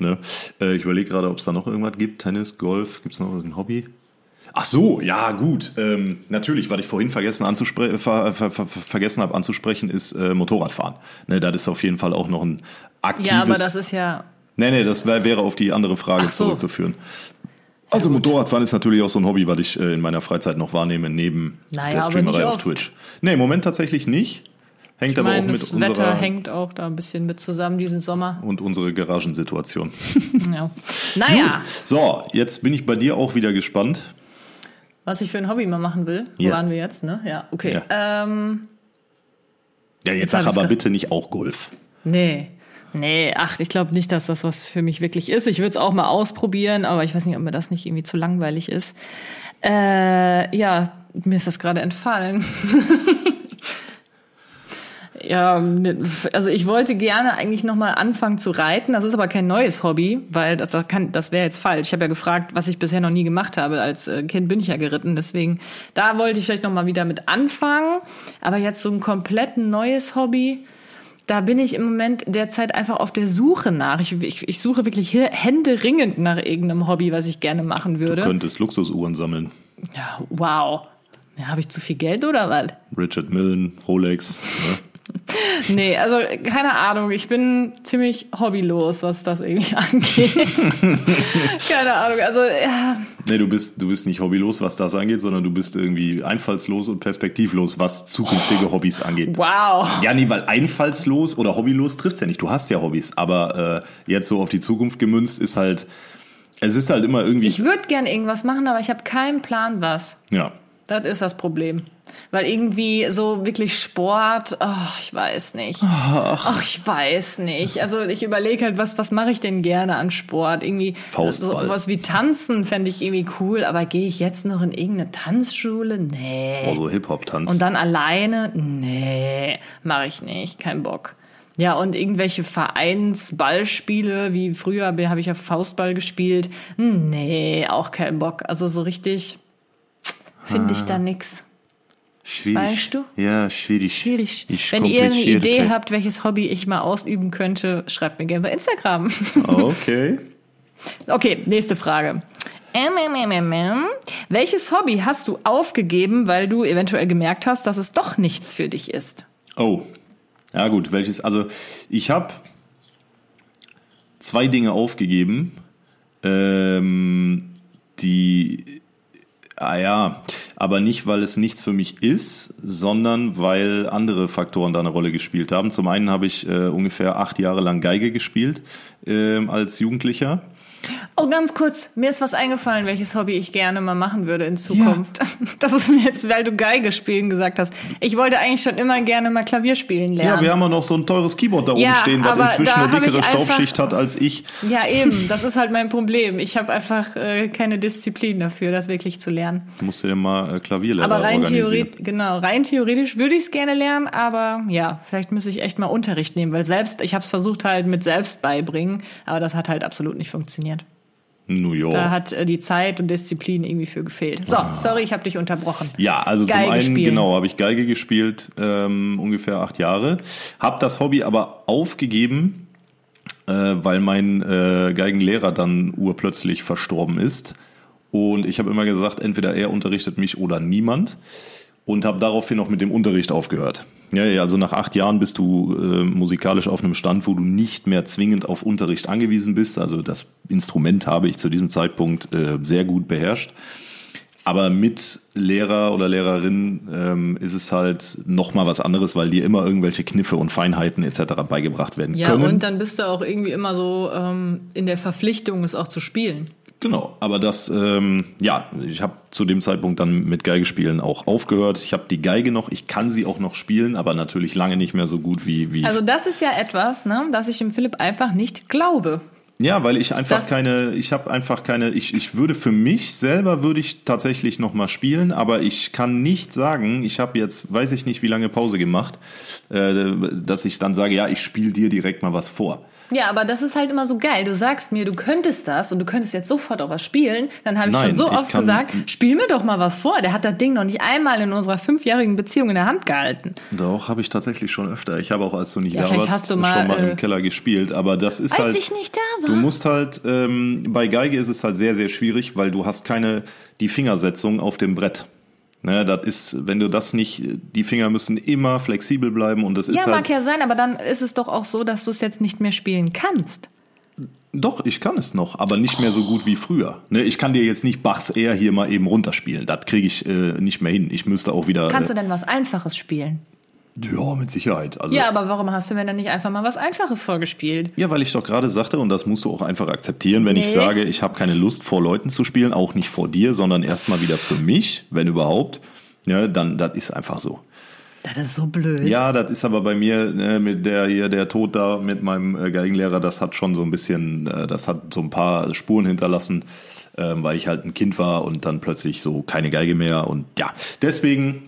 [SPEAKER 3] Ne? Äh, ich überlege gerade, ob es da noch irgendwas gibt. Tennis, Golf, gibt es noch irgendein Hobby? Ach so, ja gut. Ähm, natürlich, was ich vorhin vergessen, anzuspre ver ver ver vergessen habe anzusprechen, ist äh, Motorradfahren. Ne, das ist auf jeden Fall auch noch ein aktives...
[SPEAKER 2] ja, aber das ist ja.
[SPEAKER 3] Nee, nee, das wär, wäre auf die andere Frage
[SPEAKER 2] so.
[SPEAKER 3] zurückzuführen. Also Motorradfahren ist natürlich auch so ein Hobby, was ich äh, in meiner Freizeit noch wahrnehme, neben
[SPEAKER 2] Naja,
[SPEAKER 3] der Streamerei auf. Twitch. Nee, im Moment tatsächlich nicht. Hängt
[SPEAKER 2] Ich
[SPEAKER 3] aber auch
[SPEAKER 2] meine,
[SPEAKER 3] mit
[SPEAKER 2] das
[SPEAKER 3] unserer
[SPEAKER 2] Wetter hängt auch da ein bisschen mit zusammen diesen Sommer.
[SPEAKER 3] und unsere Garagensituation. [laughs]
[SPEAKER 2] Ja. Naja,
[SPEAKER 3] Gut. So, jetzt bin ich bei dir auch wieder gespannt.
[SPEAKER 2] was ich für ein Hobby mal machen will. Wo
[SPEAKER 3] Ja.
[SPEAKER 2] waren wir jetzt, ne? Ja, okay.
[SPEAKER 3] Ja.
[SPEAKER 2] Ähm,
[SPEAKER 3] Ja, jetzt,
[SPEAKER 2] Jetzt
[SPEAKER 3] sag aber bitte nicht auch Golf.
[SPEAKER 2] nee. Nee, ach, ich glaube nicht, dass das was für mich wirklich ist. Ich würde es auch mal ausprobieren, aber ich weiß nicht, ob mir das nicht irgendwie zu langweilig ist. Äh, ja, mir ist das gerade entfallen. [laughs] ja, ne, also ich wollte gerne eigentlich noch mal anfangen zu reiten. Das ist aber kein neues Hobby, weil das, das, kann- das wäre jetzt falsch. Ich habe ja gefragt, was ich bisher noch nie gemacht habe. Als äh, Kind bin ich ja geritten, deswegen da wollte ich vielleicht noch mal wieder mit anfangen. Aber jetzt so ein komplett neues Hobby. Da bin ich im Moment derzeit einfach auf der Suche nach. Ich, ich, ich suche wirklich hier händeringend nach irgendeinem Hobby, was ich gerne machen
[SPEAKER 3] Du
[SPEAKER 2] würde.
[SPEAKER 3] könntest Luxusuhren sammeln.
[SPEAKER 2] Ja, wow. Ja, Habe ich zu viel Geld oder was?
[SPEAKER 3] Richard Millen, Rolex. Ne? [laughs]
[SPEAKER 2] Nee, also keine Ahnung. Ich bin ziemlich hobbylos, was das irgendwie [laughs] angeht. keine Ahnung. Also ja,
[SPEAKER 3] Nee, du bist, du bist nicht hobbylos, was das angeht, sondern du bist irgendwie einfallslos und perspektivlos, was zukünftige Hobbys angeht.
[SPEAKER 2] wow.
[SPEAKER 3] Ja, nee, weil einfallslos oder hobbylos trifft's ja nicht. Du hast ja Hobbys, aber äh, jetzt so auf die Zukunft gemünzt ist halt, es ist halt immer irgendwie,
[SPEAKER 2] Ich würde gern irgendwas machen, aber ich habe keinen Plan, was.
[SPEAKER 3] ja.
[SPEAKER 2] Das ist das Problem. Weil irgendwie so wirklich Sport, ach, ich weiß nicht. Ach, ich weiß nicht. Also ich überlege halt, was, was mache ich denn gerne an Sport? Irgendwie
[SPEAKER 3] Faustball.
[SPEAKER 2] so was wie Tanzen fände ich irgendwie cool, aber gehe ich jetzt noch in irgendeine Tanzschule? Nee.
[SPEAKER 3] Oh, so Hip-Hop-Tanz.
[SPEAKER 2] Und dann alleine? Nee, mache ich nicht, kein Bock. Ja, und irgendwelche Vereinsballspiele, wie früher habe ich ja Faustball gespielt. Nee, auch kein Bock. Also so richtig finde ich da nix.
[SPEAKER 3] Schwierig.
[SPEAKER 2] Weißt du?
[SPEAKER 3] Ja, schwierig.
[SPEAKER 2] Schwierig.
[SPEAKER 3] Ich
[SPEAKER 2] Wenn ihr eine Idee habt, welches Hobby ich mal ausüben könnte, schreibt mir gerne bei Instagram.
[SPEAKER 3] Okay. [laughs]
[SPEAKER 2] Okay, nächste Frage. Ähm. Welches Hobby hast du aufgegeben, weil du eventuell gemerkt hast, dass es doch nichts für dich ist?
[SPEAKER 3] Oh. Ja gut, welches? Also ich habe zwei Dinge aufgegeben, ähm, die, ah ja, aber nicht, weil es nichts für mich ist, sondern weil andere Faktoren da eine Rolle gespielt haben. Zum einen habe ich äh, ungefähr acht Jahre lang Geige gespielt ähm, als Jugendlicher.
[SPEAKER 2] Oh, ganz kurz, mir ist was eingefallen, welches Hobby ich gerne mal machen würde in Zukunft. [laughs] Das ist mir jetzt, weil du Geige spielen gesagt hast. Ich wollte eigentlich schon immer gerne mal Klavier spielen lernen.
[SPEAKER 3] Ja, wir haben auch noch so ein teures Keyboard da oben
[SPEAKER 2] Ja,
[SPEAKER 3] stehen, was inzwischen eine dickere Staubschicht hat als ich.
[SPEAKER 2] Ja, [laughs] eben. Das ist halt mein Problem. Ich habe einfach äh, keine Disziplin dafür, das wirklich zu lernen.
[SPEAKER 3] Du musst dir mal äh, Klavierlehrer
[SPEAKER 2] Aber rein theoretisch, genau, rein theoretisch würde ich es gerne lernen, aber ja, vielleicht müsste ich echt mal Unterricht nehmen, weil selbst, ich habe es versucht halt mit selbst beibringen, aber das hat halt absolut nicht funktioniert.
[SPEAKER 3] New York.
[SPEAKER 2] Da hat äh, die Zeit und Disziplin irgendwie für gefehlt. So, sorry, ich habe dich unterbrochen.
[SPEAKER 3] Ja, also
[SPEAKER 2] Geige
[SPEAKER 3] zum einen,
[SPEAKER 2] spielen.
[SPEAKER 3] genau, habe ich Geige gespielt, ähm, ungefähr acht Jahre. Hab das Hobby aber aufgegeben, äh, weil mein äh, Geigenlehrer dann urplötzlich verstorben ist. Und ich habe immer gesagt, entweder er unterrichtet mich oder niemand. Und habe daraufhin auch mit dem Unterricht aufgehört. Ja, ja, also nach acht Jahren bist du äh, musikalisch auf einem Stand, wo du nicht mehr zwingend auf Unterricht angewiesen bist. Also das Instrument habe ich zu diesem Zeitpunkt äh, sehr gut beherrscht. Aber mit Lehrer oder Lehrerin ähm, ist es halt noch mal was anderes, weil dir immer irgendwelche Kniffe und Feinheiten etc. beigebracht werden
[SPEAKER 2] Ja,
[SPEAKER 3] können.
[SPEAKER 2] und dann bist du auch irgendwie immer so ähm, in der Verpflichtung, es auch zu spielen.
[SPEAKER 3] Genau, aber das, ähm, ja, ich habe zu dem Zeitpunkt dann mit Geigespielen auch aufgehört. Ich habe die Geige noch, ich kann sie auch noch spielen, aber natürlich lange nicht mehr so gut wie, wie
[SPEAKER 2] Also das ist ja etwas, ne, dass ich dem Philipp einfach nicht glaube.
[SPEAKER 3] Ja, weil ich einfach
[SPEAKER 2] Das-
[SPEAKER 3] keine, ich habe einfach keine, ich, ich würde für mich selber würde ich tatsächlich noch mal spielen, aber ich kann nicht sagen, ich habe jetzt, weiß ich nicht, wie lange Pause gemacht, äh, dass ich dann sage, ja, ich spiele dir direkt mal was vor.
[SPEAKER 2] Ja, aber das ist halt immer so geil. Du sagst mir, du könntest das und du könntest jetzt sofort auch was spielen. Dann habe ich
[SPEAKER 3] Nein,
[SPEAKER 2] schon so
[SPEAKER 3] ich
[SPEAKER 2] oft gesagt, spiel mir doch mal was vor. Der hat das Ding noch nicht einmal in unserer fünfjährigen Beziehung in der Hand gehalten.
[SPEAKER 3] Doch, habe ich tatsächlich schon öfter. Ich habe auch, als du nicht
[SPEAKER 2] Ja,
[SPEAKER 3] da warst,
[SPEAKER 2] hast du mal,
[SPEAKER 3] schon mal
[SPEAKER 2] äh,
[SPEAKER 3] im Keller gespielt. Aber das ist
[SPEAKER 2] Als
[SPEAKER 3] halt.
[SPEAKER 2] ich nicht da war.
[SPEAKER 3] Du musst halt, ähm, bei Geige ist es halt sehr, sehr schwierig, weil du hast keine, die Fingersetzung auf dem Brett. Ne, das ist, wenn du das nicht, die Finger müssen immer flexibel bleiben und das
[SPEAKER 2] Ja,
[SPEAKER 3] ist
[SPEAKER 2] mag
[SPEAKER 3] halt.
[SPEAKER 2] ja sein, aber dann ist es doch auch so, dass du es jetzt nicht mehr spielen kannst.
[SPEAKER 3] Doch, ich kann es noch, aber nicht mehr so gut wie früher. Ne, ich kann dir jetzt nicht Bachs Air hier mal eben runterspielen. Das kriege ich äh, nicht mehr hin. Ich müsste auch wieder.
[SPEAKER 2] Kannst
[SPEAKER 3] äh,
[SPEAKER 2] du denn was Einfaches spielen?
[SPEAKER 3] Ja, mit Sicherheit. Also,
[SPEAKER 2] Ja, aber warum hast du mir dann nicht einfach mal was Einfaches vorgespielt?
[SPEAKER 3] Ja, weil ich doch gerade sagte, und das musst du auch einfach akzeptieren, wenn ich
[SPEAKER 2] Nee.
[SPEAKER 3] sage, ich habe keine Lust vor Leuten zu spielen, auch nicht vor dir, sondern erstmal wieder für mich, wenn überhaupt. Ja, dann, das ist einfach so.
[SPEAKER 2] Das ist so blöd.
[SPEAKER 3] Ja, das ist aber bei mir ne, mit der hier der Tod da mit meinem äh, Geigenlehrer, das hat schon so ein bisschen, äh, das hat so ein paar Spuren hinterlassen, ähm, weil ich halt ein Kind war und dann plötzlich so keine Geige mehr und ja, deswegen.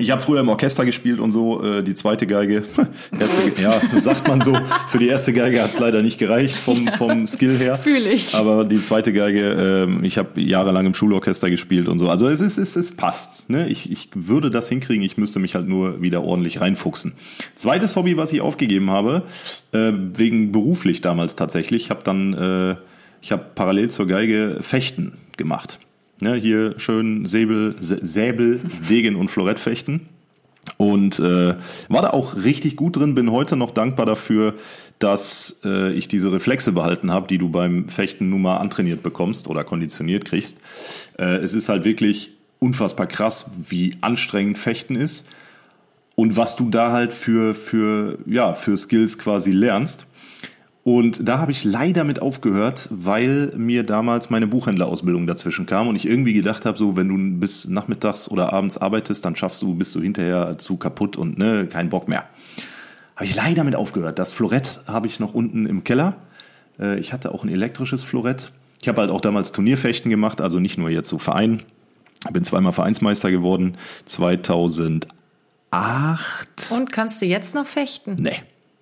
[SPEAKER 3] Ich habe früher im Orchester gespielt und so, äh, die zweite Geige, [laughs] erste, ja, das sagt man so, für die erste Geige hat es leider nicht gereicht vom, vom Skill her.
[SPEAKER 2] Fühl ich.
[SPEAKER 3] Aber die zweite Geige, ähm, ich habe jahrelang im Schulorchester gespielt und so. Also es ist, es, es passt. Ne? Ich, ich würde das hinkriegen, ich müsste mich halt nur wieder ordentlich reinfuchsen. Zweites Hobby, was ich aufgegeben habe, äh, wegen beruflich damals tatsächlich, ich habe dann, äh, ich habe parallel zur Geige Fechten gemacht. Ne? Hier schön Säbel, Sä- Säbel, [laughs] Degen und Florettfechten. Und äh, war da auch richtig gut drin, bin heute noch dankbar dafür, dass äh, ich diese Reflexe behalten habe, die du beim Fechten nun mal antrainiert bekommst oder konditioniert kriegst. Äh, es ist halt wirklich unfassbar krass, wie anstrengend Fechten ist und was du da halt für, für, ja, für Skills quasi lernst. Und da habe ich leider mit aufgehört, weil mir damals meine Buchhändlerausbildung dazwischen kam und ich irgendwie gedacht habe, so wenn du bis nachmittags oder abends arbeitest, dann schaffst du, bist du hinterher zu kaputt und ne, kein Bock mehr. Habe ich leider mit aufgehört. Das Florett habe ich noch unten im Keller. Äh, Ich hatte auch ein elektrisches Florett. Ich habe halt auch damals Turnierfechten gemacht, also nicht nur jetzt so Verein. Bin zweimal Vereinsmeister geworden. 2008.
[SPEAKER 2] Und kannst du jetzt noch fechten?
[SPEAKER 3] Nee.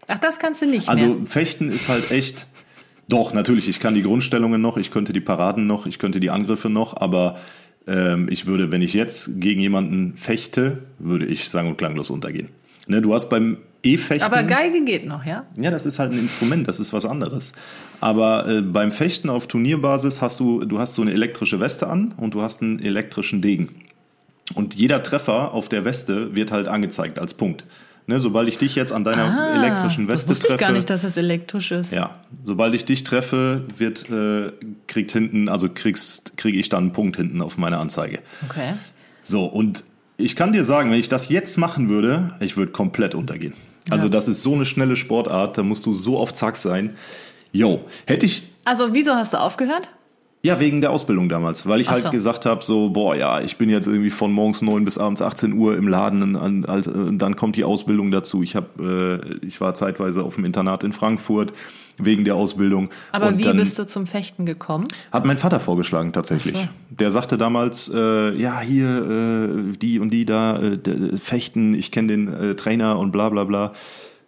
[SPEAKER 2] Ach, das kannst du nicht
[SPEAKER 3] Also
[SPEAKER 2] mehr.
[SPEAKER 3] Fechten ist halt echt. Doch, natürlich, ich kann die Grundstellungen noch, ich könnte die Paraden noch, ich könnte die Angriffe noch, aber ähm, ich würde, wenn ich jetzt gegen jemanden fechte, würde ich sang- und klanglos untergehen. Ne, du hast beim E-Fechten.
[SPEAKER 2] Aber Geige geht noch, ja?
[SPEAKER 3] Ja, das ist halt ein Instrument, das ist was anderes. Aber äh, beim Fechten auf Turnierbasis hast du, du hast so eine elektrische Weste an und du hast einen elektrischen Degen. Und jeder Treffer auf der Weste wird halt angezeigt als Punkt. Ne, sobald ich dich jetzt an deiner elektrischen Weste
[SPEAKER 2] Ah, das wusste
[SPEAKER 3] treffe.
[SPEAKER 2] ich gar nicht, dass das elektrisch ist.
[SPEAKER 3] Ja, sobald ich dich treffe, wird äh, kriegt hinten, also kriegst kriege ich dann einen Punkt hinten auf meine Anzeige.
[SPEAKER 2] Okay.
[SPEAKER 3] So und ich kann dir sagen, wenn ich das jetzt machen würde, ich würde komplett untergehen. Also das ist so eine schnelle Sportart, da musst du so auf Zack sein. Jo, hätte ich
[SPEAKER 2] Also, wieso hast du aufgehört?
[SPEAKER 3] Ja, wegen der Ausbildung damals, weil ich
[SPEAKER 2] Ach
[SPEAKER 3] halt
[SPEAKER 2] so.
[SPEAKER 3] gesagt habe, so, boah, ja, ich bin jetzt irgendwie von morgens 9 bis abends 18 Uhr im Laden und, und dann kommt die Ausbildung dazu. Ich habe, äh, ich war zeitweise auf dem Internat in Frankfurt wegen der Ausbildung.
[SPEAKER 2] Aber
[SPEAKER 3] und
[SPEAKER 2] wie bist du zum Fechten gekommen?
[SPEAKER 3] Hat mein Vater vorgeschlagen tatsächlich.
[SPEAKER 2] So.
[SPEAKER 3] Der sagte damals, äh, ja, hier, äh, die und die da äh, fechten, ich kenne den äh, Trainer und bla bla bla.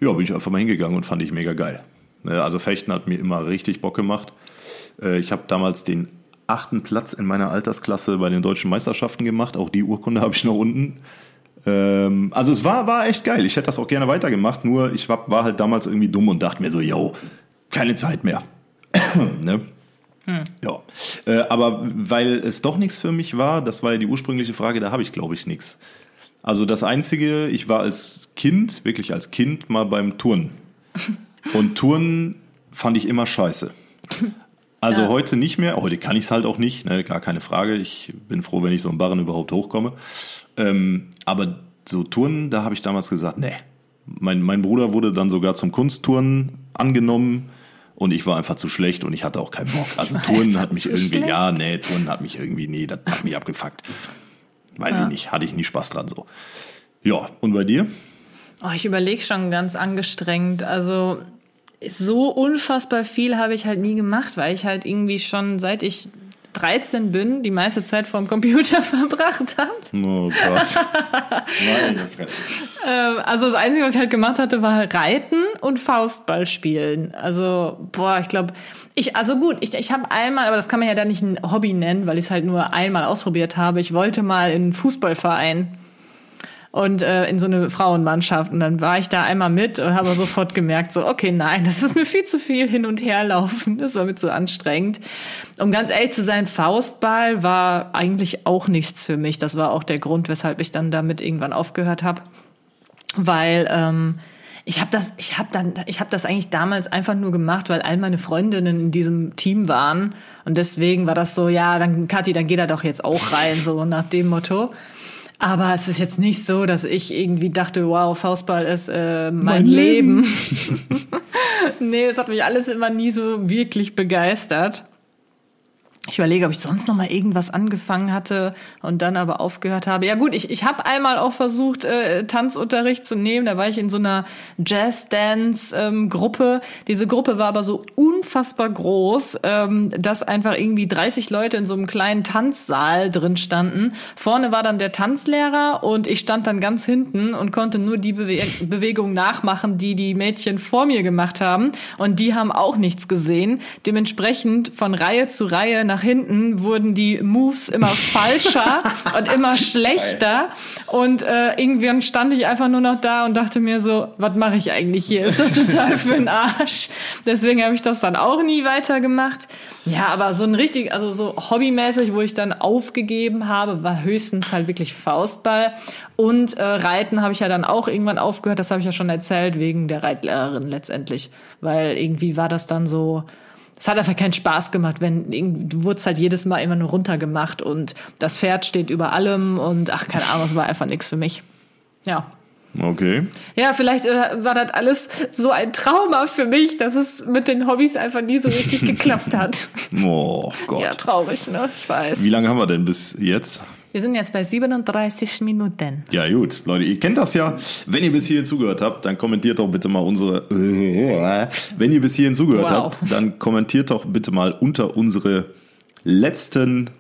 [SPEAKER 3] Ja, bin ich einfach mal hingegangen und fand ich mega geil. Ne, Also Fechten hat mir immer richtig Bock gemacht. Äh, ich habe damals den achten Platz in meiner Altersklasse bei den deutschen Meisterschaften gemacht. Auch die Urkunde [laughs] habe ich noch unten. Ähm, also es war, war echt geil. Ich hätte das auch gerne weitergemacht, nur ich war, war halt damals irgendwie dumm und dachte mir so, yo, keine Zeit mehr. [coughs] ne? Ja, äh, aber weil es doch nichts für mich war, das war ja die ursprüngliche Frage, da habe ich glaube ich nichts. Also das Einzige, ich war als Kind, wirklich als Kind mal beim Turnen. [laughs] Und Turnen fand ich immer scheiße. [laughs] Also heute nicht mehr, heute kann ich es halt auch nicht, ne, gar keine Frage. Ich bin froh, wenn ich so einen Barren überhaupt hochkomme. Ähm, aber so Turnen, da habe ich damals gesagt, nee. Mein, mein Bruder wurde dann sogar zum Kunstturnen angenommen und ich war einfach zu schlecht und ich hatte auch keinen Bock. Also Turnen hat mich irgendwie,
[SPEAKER 2] schlecht.
[SPEAKER 3] ja, nee, Turnen hat mich irgendwie, nee, das hat mich abgefuckt. Weiß ich nicht, hatte ich nie Spaß dran so. Ja, und bei dir?
[SPEAKER 2] Oh, ich überlege schon ganz angestrengt. Also, so unfassbar viel habe ich halt nie gemacht, weil ich halt irgendwie schon seit ich 13 bin, die meiste Zeit vorm Computer [laughs] verbracht habe.
[SPEAKER 3] Oh Gott. Meine [laughs] Fresse.
[SPEAKER 2] Ähm, also das Einzige, was ich halt gemacht hatte, war Reiten und Faustball spielen. Also, boah, ich glaube, ich, also gut, ich, ich habe einmal, aber das kann man ja dann nicht ein Hobby nennen, weil ich es halt nur einmal ausprobiert habe. Ich wollte mal in einen Fußballverein und äh, in so eine Frauenmannschaft. Und dann war ich da einmal mit und habe sofort gemerkt, so, okay, nein, das ist mir viel zu viel hin und her laufen. Das war mir zu anstrengend. Um ganz ehrlich zu sein, Faustball war eigentlich auch nichts für mich. Das war auch der Grund, weshalb ich dann damit irgendwann aufgehört habe. Weil ähm, ich habe das, ich habe dann, ich habe das eigentlich damals einfach nur gemacht, weil all meine Freundinnen in diesem Team waren und deswegen war das so, ja, dann Kathi, dann geh da doch jetzt auch rein, so nach dem Motto. Aber es ist jetzt nicht so, dass ich irgendwie dachte, wow, Faustball ist äh, mein,
[SPEAKER 3] Mein
[SPEAKER 2] Leben. [laughs] nee, es hat mich alles immer nie so wirklich begeistert. Ich überlege, ob ich sonst noch mal irgendwas angefangen hatte und dann aber aufgehört habe. Ja gut, ich, ich habe einmal auch versucht, äh, Tanzunterricht zu nehmen. Da war ich in so einer Jazz-Dance-Gruppe. Diese Gruppe war aber so unfassbar groß, ähm, dass einfach irgendwie 30 Leute in so einem kleinen Tanzsaal drin standen. Vorne war dann der Tanzlehrer und ich stand dann ganz hinten und konnte nur die Bewe Bewegung nachmachen, die die Mädchen vor mir gemacht haben. Und die haben auch nichts gesehen. Dementsprechend von Reihe zu Reihe nach hinten wurden die Moves immer [laughs] falscher und immer schlechter. Und äh, irgendwann stand ich einfach nur noch da und dachte mir so, was mache ich eigentlich hier? Ist doch total für den Arsch. Deswegen habe ich das dann auch nie weitergemacht. Ja, aber so ein richtig, also so hobbymäßig, wo ich dann aufgegeben habe, war höchstens halt wirklich Faustball. Und äh, Reiten habe ich ja dann auch irgendwann aufgehört. Das habe ich ja schon erzählt, wegen der Reitlehrerin letztendlich. Weil irgendwie war das dann so, es hat einfach keinen Spaß gemacht, wenn du wurdest halt jedes Mal immer nur runtergemacht und das Pferd steht über allem und ach, keine Ahnung, es war einfach nichts für mich. Ja.
[SPEAKER 3] Okay.
[SPEAKER 2] Ja, vielleicht äh, war das alles so ein Trauma für mich, dass es mit den Hobbys einfach nie so richtig geklappt hat. [laughs]
[SPEAKER 3] Oh Gott.
[SPEAKER 2] Ja, traurig, ne? Ich weiß.
[SPEAKER 3] Wie lange haben wir denn bis jetzt?
[SPEAKER 2] Wir sind jetzt bei 37 Minuten.
[SPEAKER 3] Ja, gut, Leute, ihr kennt das ja. Wenn ihr bis hierhin zugehört habt, dann kommentiert doch bitte mal unsere. [laughs] Wenn ihr bis hierhin zugehört
[SPEAKER 2] Wow.
[SPEAKER 3] habt, dann kommentiert doch bitte mal unter unsere letzten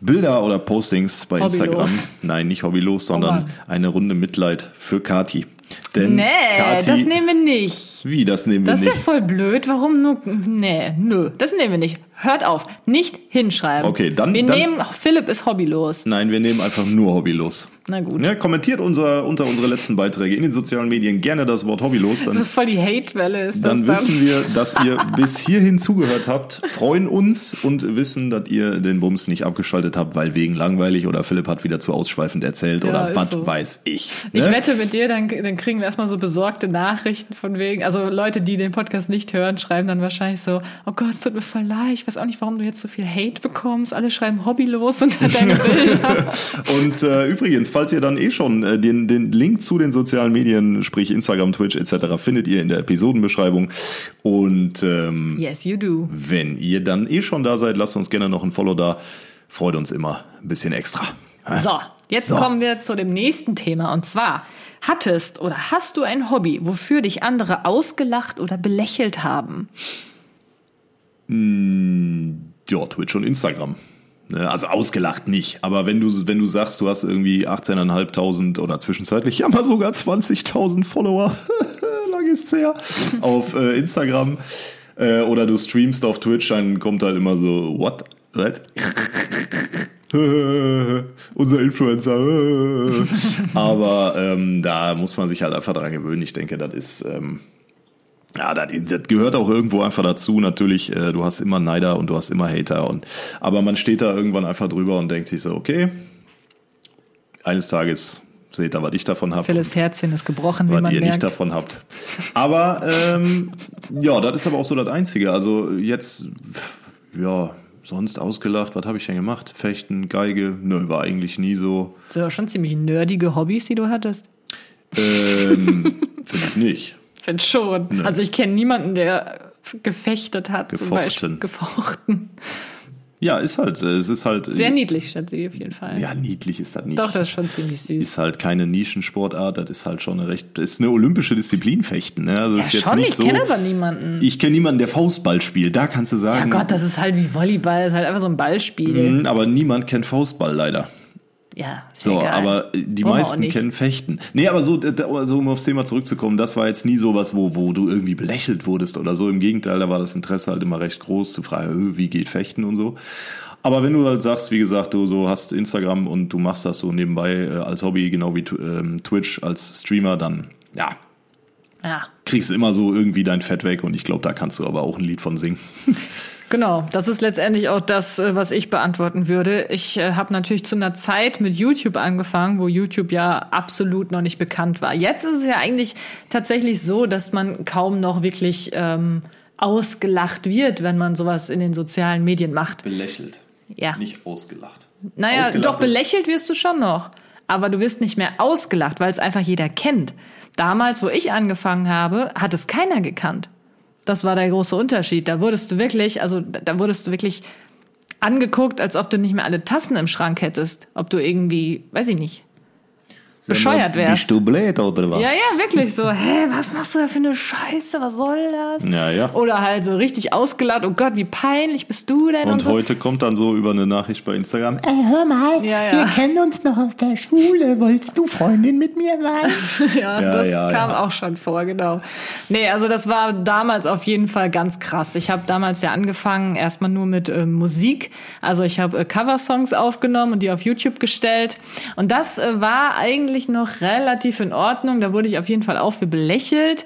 [SPEAKER 3] Bilder oder Postings bei
[SPEAKER 2] Hobbylos.
[SPEAKER 3] Instagram. Nein, nicht hobbylos, sondern
[SPEAKER 2] Mann.
[SPEAKER 3] eine Runde Mitleid für Kati. Denn
[SPEAKER 2] Nee,
[SPEAKER 3] Kati,
[SPEAKER 2] das nehmen wir nicht.
[SPEAKER 3] wie, das nehmen wir
[SPEAKER 2] Das ist ja
[SPEAKER 3] nicht.
[SPEAKER 2] voll blöd. Warum nur? Nee, nö, das nehmen wir nicht. Hört auf. Nicht hinschreiben.
[SPEAKER 3] Okay, dann-
[SPEAKER 2] Wir
[SPEAKER 3] dann-
[SPEAKER 2] nehmen, Philipp ist hobbylos.
[SPEAKER 3] Nein, wir nehmen einfach nur hobbylos.
[SPEAKER 2] Na gut.
[SPEAKER 3] Ja, kommentiert unser, unter unsere letzten Beiträge in den sozialen Medien gerne das Wort hobbylos. Dann
[SPEAKER 2] Das ist voll die Hate-Welle ist das
[SPEAKER 3] Dann
[SPEAKER 2] dann.
[SPEAKER 3] wissen wir, dass ihr [laughs] bis hierhin zugehört habt, freuen uns und wissen, dass ihr den Bums nicht abgeschaltet habt, weil wegen langweilig oder Philipp hat wieder zu ausschweifend erzählt
[SPEAKER 2] Ja,
[SPEAKER 3] oder was
[SPEAKER 2] so.
[SPEAKER 3] weiß ich.
[SPEAKER 2] Ich
[SPEAKER 3] ne?
[SPEAKER 2] wette mit dir, dann, dann kriegen wir erstmal so besorgte Nachrichten von wegen, also Leute, die den Podcast nicht hören, schreiben dann wahrscheinlich so, oh Gott, es tut mir voll leid, ich weiß auch nicht, warum du jetzt so viel Hate bekommst. Alle schreiben hobbylos unter deine [laughs] Bilder.
[SPEAKER 3] Und äh, übrigens, falls ihr dann eh schon äh, den, den Link zu den sozialen Medien, sprich Instagram, Twitch etc., findet ihr in der Episodenbeschreibung. Und ähm,
[SPEAKER 2] yes, you do.
[SPEAKER 3] wenn ihr dann eh schon da seid, lasst uns gerne noch ein Follow da. Freut uns immer ein bisschen extra.
[SPEAKER 2] So, jetzt
[SPEAKER 3] So.
[SPEAKER 2] kommen wir zu dem nächsten Thema und zwar, hattest oder hast du ein Hobby, wofür dich andere ausgelacht oder belächelt haben?
[SPEAKER 3] Ja, Twitch und Instagram. Ne, Also ausgelacht nicht, aber wenn du, wenn du sagst, du hast irgendwie 18.500 oder zwischenzeitlich ja mal sogar 20.000 Follower, [laughs] lang ist's her, auf äh, Instagram äh, oder du streamst auf Twitch, dann kommt halt immer so, what? What? [laughs] Unser Influencer. [laughs] aber ähm, da muss man sich halt einfach dran gewöhnen. Ich denke, das ist... Ähm, ja, das, das gehört auch irgendwo einfach dazu. Natürlich, äh, du hast immer Neider und du hast immer Hater. Und, aber man steht da irgendwann einfach drüber und denkt sich so, okay, eines Tages seht ihr, was ich davon habe.
[SPEAKER 2] Philipps Herzchen ist gebrochen, wie man
[SPEAKER 3] ihr nicht davon habt. Aber ähm, ja, das ist aber auch so das Einzige. Also jetzt, ja, sonst ausgelacht, was habe ich denn gemacht? Fechten, Geige, nö, war eigentlich nie so.
[SPEAKER 2] Das sind aber schon ziemlich nerdige Hobbys, die du hattest.
[SPEAKER 3] Ähm, [laughs] Finde ich nicht.
[SPEAKER 2] Ich finde schon. Also ich kenne niemanden, der gefechtet hat, zum
[SPEAKER 3] Gefochten.
[SPEAKER 2] Beispiel. Gefochten.
[SPEAKER 3] Ja, ist halt, äh, es ist halt.
[SPEAKER 2] Sehr niedlich statt sie auf jeden Fall.
[SPEAKER 3] Ja, niedlich ist das nicht.
[SPEAKER 2] Doch, das ist schon ziemlich süß.
[SPEAKER 3] ist halt keine Nischensportart, das ist halt schon eine recht, ist eine olympische Disziplin fechten. Ne? Also
[SPEAKER 2] ja,
[SPEAKER 3] ist jetzt
[SPEAKER 2] schon,
[SPEAKER 3] nicht
[SPEAKER 2] ich
[SPEAKER 3] so.
[SPEAKER 2] kenne aber niemanden.
[SPEAKER 3] Ich kenne niemanden, der Faustball spielt. Da kannst du
[SPEAKER 2] Ja
[SPEAKER 3] sagen.
[SPEAKER 2] Gott, das ist halt wie Volleyball, das ist halt einfach so ein Ballspiel.
[SPEAKER 3] Mhm, aber niemand kennt Faustball leider.
[SPEAKER 2] Ja,
[SPEAKER 3] So,
[SPEAKER 2] egal.
[SPEAKER 3] aber äh, die
[SPEAKER 2] auch
[SPEAKER 3] meisten kennen Fechten. Nee, aber so, also um aufs Thema zurückzukommen, das war jetzt nie sowas, wo, wo du irgendwie belächelt wurdest oder so. Im Gegenteil, da war das Interesse halt immer recht groß zu fragen, wie geht Fechten und so. Aber wenn du halt sagst, wie gesagt, du so hast Instagram und du machst das so nebenbei äh, als Hobby, genau wie ähm, Twitch als Streamer, dann ja,
[SPEAKER 2] Ja,
[SPEAKER 3] kriegst du immer so irgendwie dein Fett weg und ich glaube, da kannst du aber auch ein Lied von singen. [laughs]
[SPEAKER 2] genau. Das ist letztendlich auch das, äh, was ich beantworten würde. Ich äh, habe natürlich zu einer Zeit mit YouTube angefangen, wo YouTube ja absolut noch nicht bekannt war. Jetzt ist es ja eigentlich tatsächlich so, dass man kaum noch wirklich ähm, ausgelacht wird, wenn man sowas in den sozialen Medien macht.
[SPEAKER 3] Belächelt,
[SPEAKER 2] Ja.
[SPEAKER 3] nicht ausgelacht.
[SPEAKER 2] Naja,
[SPEAKER 3] Ausgelacht
[SPEAKER 2] doch belächelt wirst du schon noch. Aber du wirst nicht mehr ausgelacht, weil es einfach jeder kennt. Damals, wo ich angefangen habe, hat es keiner gekannt. Das war der große Unterschied. Da wurdest du wirklich, also da wurdest du wirklich angeguckt, als ob du nicht mehr alle Tassen im Schrank hättest. Ob du irgendwie, weiß ich nicht, bescheuert wärst.
[SPEAKER 3] Bist du blöd oder was?
[SPEAKER 2] Ja, ja, wirklich so. Hä, was machst du da für eine Scheiße? Was soll das?
[SPEAKER 3] Ja, ja.
[SPEAKER 2] Oder halt so richtig ausgelacht. Oh Gott, wie peinlich bist du denn?
[SPEAKER 3] Und
[SPEAKER 2] so.
[SPEAKER 3] heute kommt dann so über eine Nachricht bei Instagram.
[SPEAKER 5] Ey, hör mal,
[SPEAKER 2] Ja, ja.
[SPEAKER 5] wir kennen uns noch aus der Schule. Wolltest du Freundin mit mir sein? [laughs]
[SPEAKER 2] Ja,
[SPEAKER 3] Ja,
[SPEAKER 2] das
[SPEAKER 3] ja,
[SPEAKER 2] kam auch schon vor, genau. Nee, also das war damals auf jeden Fall ganz krass. Ich habe damals ja angefangen, erstmal nur mit äh, Musik. Also ich habe äh, Coversongs aufgenommen und die auf YouTube gestellt. Und das äh, war eigentlich noch relativ in Ordnung. Da wurde ich auf jeden Fall auch für belächelt.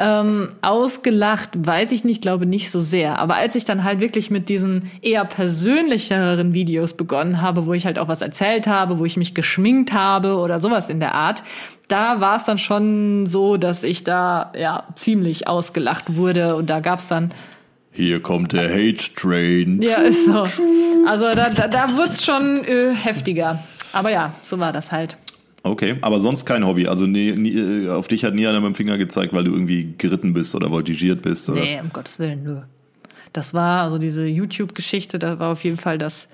[SPEAKER 2] Ähm, ausgelacht, weiß ich nicht, glaube nicht so sehr. Aber als ich dann halt wirklich mit diesen eher persönlicheren Videos begonnen habe, wo ich halt auch was erzählt habe, wo ich mich geschminkt habe oder sowas in der Art, da war es dann schon so, dass ich da ja ziemlich ausgelacht wurde und da gab's dann
[SPEAKER 3] Hier kommt der Hate Train.
[SPEAKER 2] ja ist so. Also da da, da wird's schon äh, heftiger. Aber ja, so war das halt.
[SPEAKER 3] Okay, aber sonst kein Hobby. Also nie, nie, äh, auf dich hat nie einer mit dem Finger gezeigt, weil du irgendwie geritten bist oder voltigiert bist. Oder?
[SPEAKER 2] Nee, um Gottes Willen, nö. Das war also diese YouTube-Geschichte, da war auf jeden Fall das,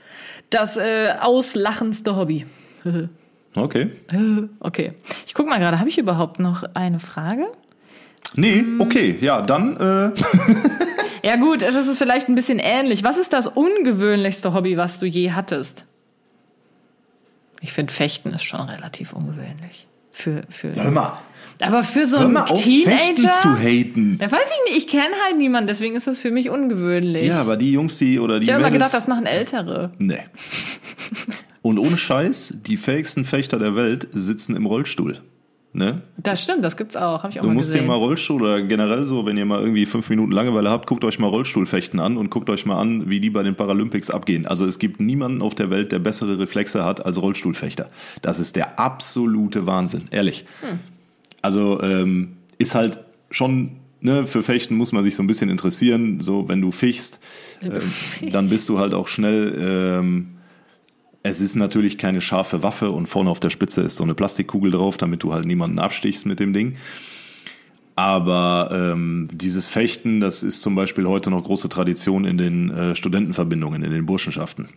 [SPEAKER 2] das äh, auslachendste Hobby. [laughs]
[SPEAKER 3] Okay.
[SPEAKER 2] Okay. Ich guck mal gerade, habe ich überhaupt noch eine Frage?
[SPEAKER 3] Nee, okay, ja, dann äh, [laughs]
[SPEAKER 2] Ja gut, es ist vielleicht ein bisschen ähnlich. Was ist das ungewöhnlichste Hobby, was du je hattest? Ich finde, Fechten ist schon relativ ungewöhnlich. Für, für,
[SPEAKER 3] hör mal,
[SPEAKER 2] aber für so einen
[SPEAKER 3] auf,
[SPEAKER 2] Teenager?
[SPEAKER 3] Fechten zu haten.
[SPEAKER 2] Ja, weiß ich nicht, ich kenne halt niemanden, deswegen ist das für mich ungewöhnlich.
[SPEAKER 3] Ja, aber die Jungs, die oder die
[SPEAKER 2] ich habe immer gedacht, das machen Ältere.
[SPEAKER 3] Nee. Und ohne Scheiß, die fähigsten Fechter der Welt sitzen im Rollstuhl. Ne?
[SPEAKER 2] Das stimmt, das gibt's auch, habe ich auch
[SPEAKER 3] Du
[SPEAKER 2] mal
[SPEAKER 3] musst dir
[SPEAKER 2] gesehen.
[SPEAKER 3] mal Rollstuhl oder generell so, wenn ihr mal irgendwie fünf Minuten Langeweile habt, guckt euch mal Rollstuhlfechten an und guckt euch mal an, wie die bei den Paralympics abgehen. Also es gibt niemanden auf der Welt, der bessere Reflexe hat als Rollstuhlfechter. Das ist der absolute Wahnsinn, ehrlich. Also ähm, ist halt schon, ne, für Fechten muss man sich so ein bisschen interessieren. So, wenn du fichst, ähm, dann bist du halt auch schnell. Ähm, es ist natürlich keine scharfe Waffe und vorne auf der Spitze ist so eine Plastikkugel drauf, damit du halt niemanden abstichst mit dem Ding. Aber ähm, dieses Fechten, das ist zum Beispiel heute noch große Tradition in den äh, Studentenverbindungen, in den Burschenschaften.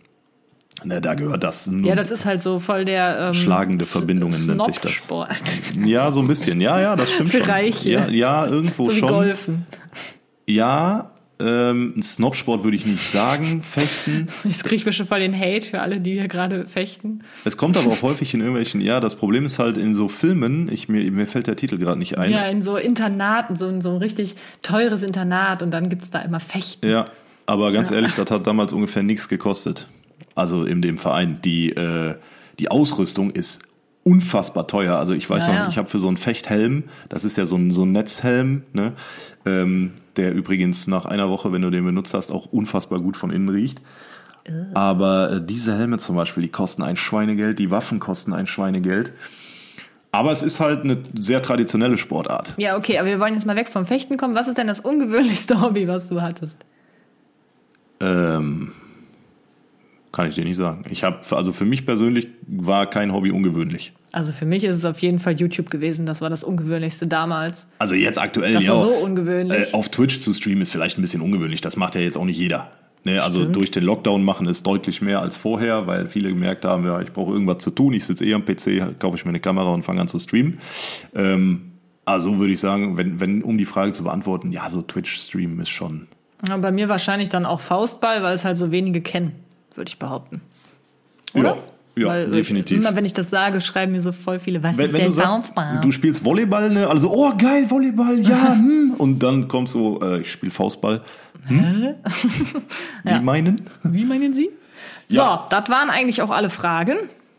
[SPEAKER 3] Ne, da gehört das.
[SPEAKER 2] Ja, das ist halt so voll der ähm,
[SPEAKER 3] Schlagende
[SPEAKER 2] S-
[SPEAKER 3] Verbindungen nennt sich das. [laughs] Ja, so ein bisschen. Ja, ja, das stimmt
[SPEAKER 2] Für
[SPEAKER 3] schon.
[SPEAKER 2] Reiche.
[SPEAKER 3] Ja, ja irgendwo
[SPEAKER 2] So wie
[SPEAKER 3] schon.
[SPEAKER 2] Golfen.
[SPEAKER 3] Ja, ähm, ein Snobsport würde ich nicht sagen, [laughs] Fechten.
[SPEAKER 2] Jetzt kriegen wir schon voll den Hate für alle, die hier gerade fechten.
[SPEAKER 3] Es kommt aber auch häufig in irgendwelchen, ja, das Problem ist halt in so Filmen, ich, mir, mir fällt der Titel gerade nicht ein.
[SPEAKER 2] Ja, in so Internaten, so, in so ein richtig teures Internat und dann gibt's da immer Fechten.
[SPEAKER 3] Ja, aber ganz ehrlich, das hat damals ungefähr nichts gekostet. Also in dem Verein. Die, äh, die Ausrüstung ist unfassbar teuer. Also ich weiß
[SPEAKER 2] Ja,
[SPEAKER 3] noch,
[SPEAKER 2] ja.
[SPEAKER 3] ich habe für so einen Fechthelm, das ist ja so ein, so ein Netzhelm, ne? ähm, der übrigens nach einer Woche, wenn du den benutzt hast, auch unfassbar gut von innen riecht. Aber äh, diese Helme zum Beispiel, die kosten ein Schweinegeld, die Waffen kosten ein Schweinegeld. Aber es ist halt eine sehr traditionelle Sportart.
[SPEAKER 2] Ja, okay, aber wir wollen jetzt mal weg vom Fechten kommen. Was ist denn das ungewöhnlichste [laughs] Hobby, was du hattest?
[SPEAKER 3] Ähm, kann ich dir nicht sagen. Ich habe, also für mich persönlich war kein Hobby ungewöhnlich.
[SPEAKER 2] Also für mich ist es auf jeden Fall YouTube gewesen. Das war das Ungewöhnlichste damals.
[SPEAKER 3] Also jetzt aktuell
[SPEAKER 2] Das
[SPEAKER 3] ja.
[SPEAKER 2] war so ungewöhnlich.
[SPEAKER 3] Äh, auf Twitch zu streamen ist vielleicht ein bisschen ungewöhnlich. Das macht ja jetzt auch nicht jeder. Ne, also
[SPEAKER 2] Stimmt.
[SPEAKER 3] durch den Lockdown machen es deutlich mehr als vorher, weil viele gemerkt haben, ja, ich brauche irgendwas zu tun. Ich sitze eh am PC, kaufe ich mir eine Kamera und fange an zu streamen. Ähm, also würde ich sagen, wenn, wenn, um die Frage zu beantworten, ja, so Twitch-Streamen ist schon.
[SPEAKER 2] Ja, bei mir wahrscheinlich dann auch Faustball, weil es halt so wenige kennen, würde ich behaupten. Oder?
[SPEAKER 3] Ja, ja
[SPEAKER 2] weil,
[SPEAKER 3] definitiv.
[SPEAKER 2] Immer wenn ich das sage, schreiben mir so voll viele, was
[SPEAKER 3] Wenn,
[SPEAKER 2] ist
[SPEAKER 3] wenn
[SPEAKER 2] denn
[SPEAKER 3] du sagst, du spielst Volleyball, ne? Also, oh geil, Volleyball, ja, [laughs] hm. Und dann kommt so, äh, ich spiele Faustball. Hm? [laughs] Wie meinen?
[SPEAKER 2] Wie meinen Sie?
[SPEAKER 3] Ja.
[SPEAKER 2] So, das waren eigentlich auch alle Fragen.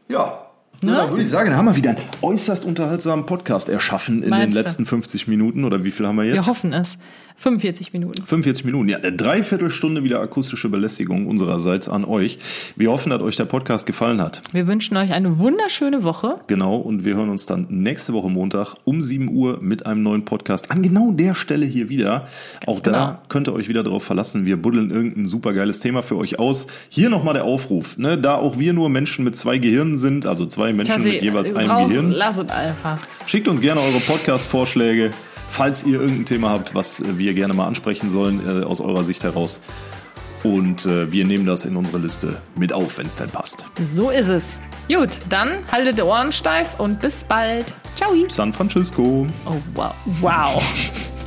[SPEAKER 3] Ja. Ja, dann würde ich sagen, haben wir wieder einen äußerst unterhaltsamen Podcast erschaffen in
[SPEAKER 2] Meinst
[SPEAKER 3] den
[SPEAKER 2] du?
[SPEAKER 3] letzten 50 Minuten. Oder wie viel haben wir jetzt?
[SPEAKER 2] Wir hoffen es. 45 Minuten.
[SPEAKER 3] 45 Minuten, ja, eine Dreiviertelstunde wieder akustische Belästigung unsererseits an euch. Wir hoffen, dass euch der Podcast gefallen hat.
[SPEAKER 2] Wir wünschen euch eine wunderschöne Woche.
[SPEAKER 3] Genau, und wir hören uns dann nächste Woche Montag um 7 Uhr mit einem neuen Podcast an genau der Stelle hier wieder. Auch da
[SPEAKER 2] genau.
[SPEAKER 3] könnt ihr euch wieder darauf verlassen. Wir buddeln irgendein supergeiles Thema für euch aus. Hier nochmal der Aufruf, ne, da auch wir nur Menschen mit zwei Gehirnen sind, also zwei Menschen mit jeweils einem
[SPEAKER 2] raus,
[SPEAKER 3] Gehirn.
[SPEAKER 2] lass es einfach.
[SPEAKER 3] Schickt uns gerne eure Podcast-Vorschläge, falls ihr irgendein Thema habt, was äh, wir gerne mal ansprechen sollen äh, aus eurer Sicht heraus. Und äh, wir nehmen das in unsere Liste mit auf, wenn es denn passt.
[SPEAKER 2] So ist es. Gut, dann haltet die Ohren steif und bis bald. Ciao.
[SPEAKER 3] San Francisco.
[SPEAKER 2] Oh, wow. Wow. [laughs]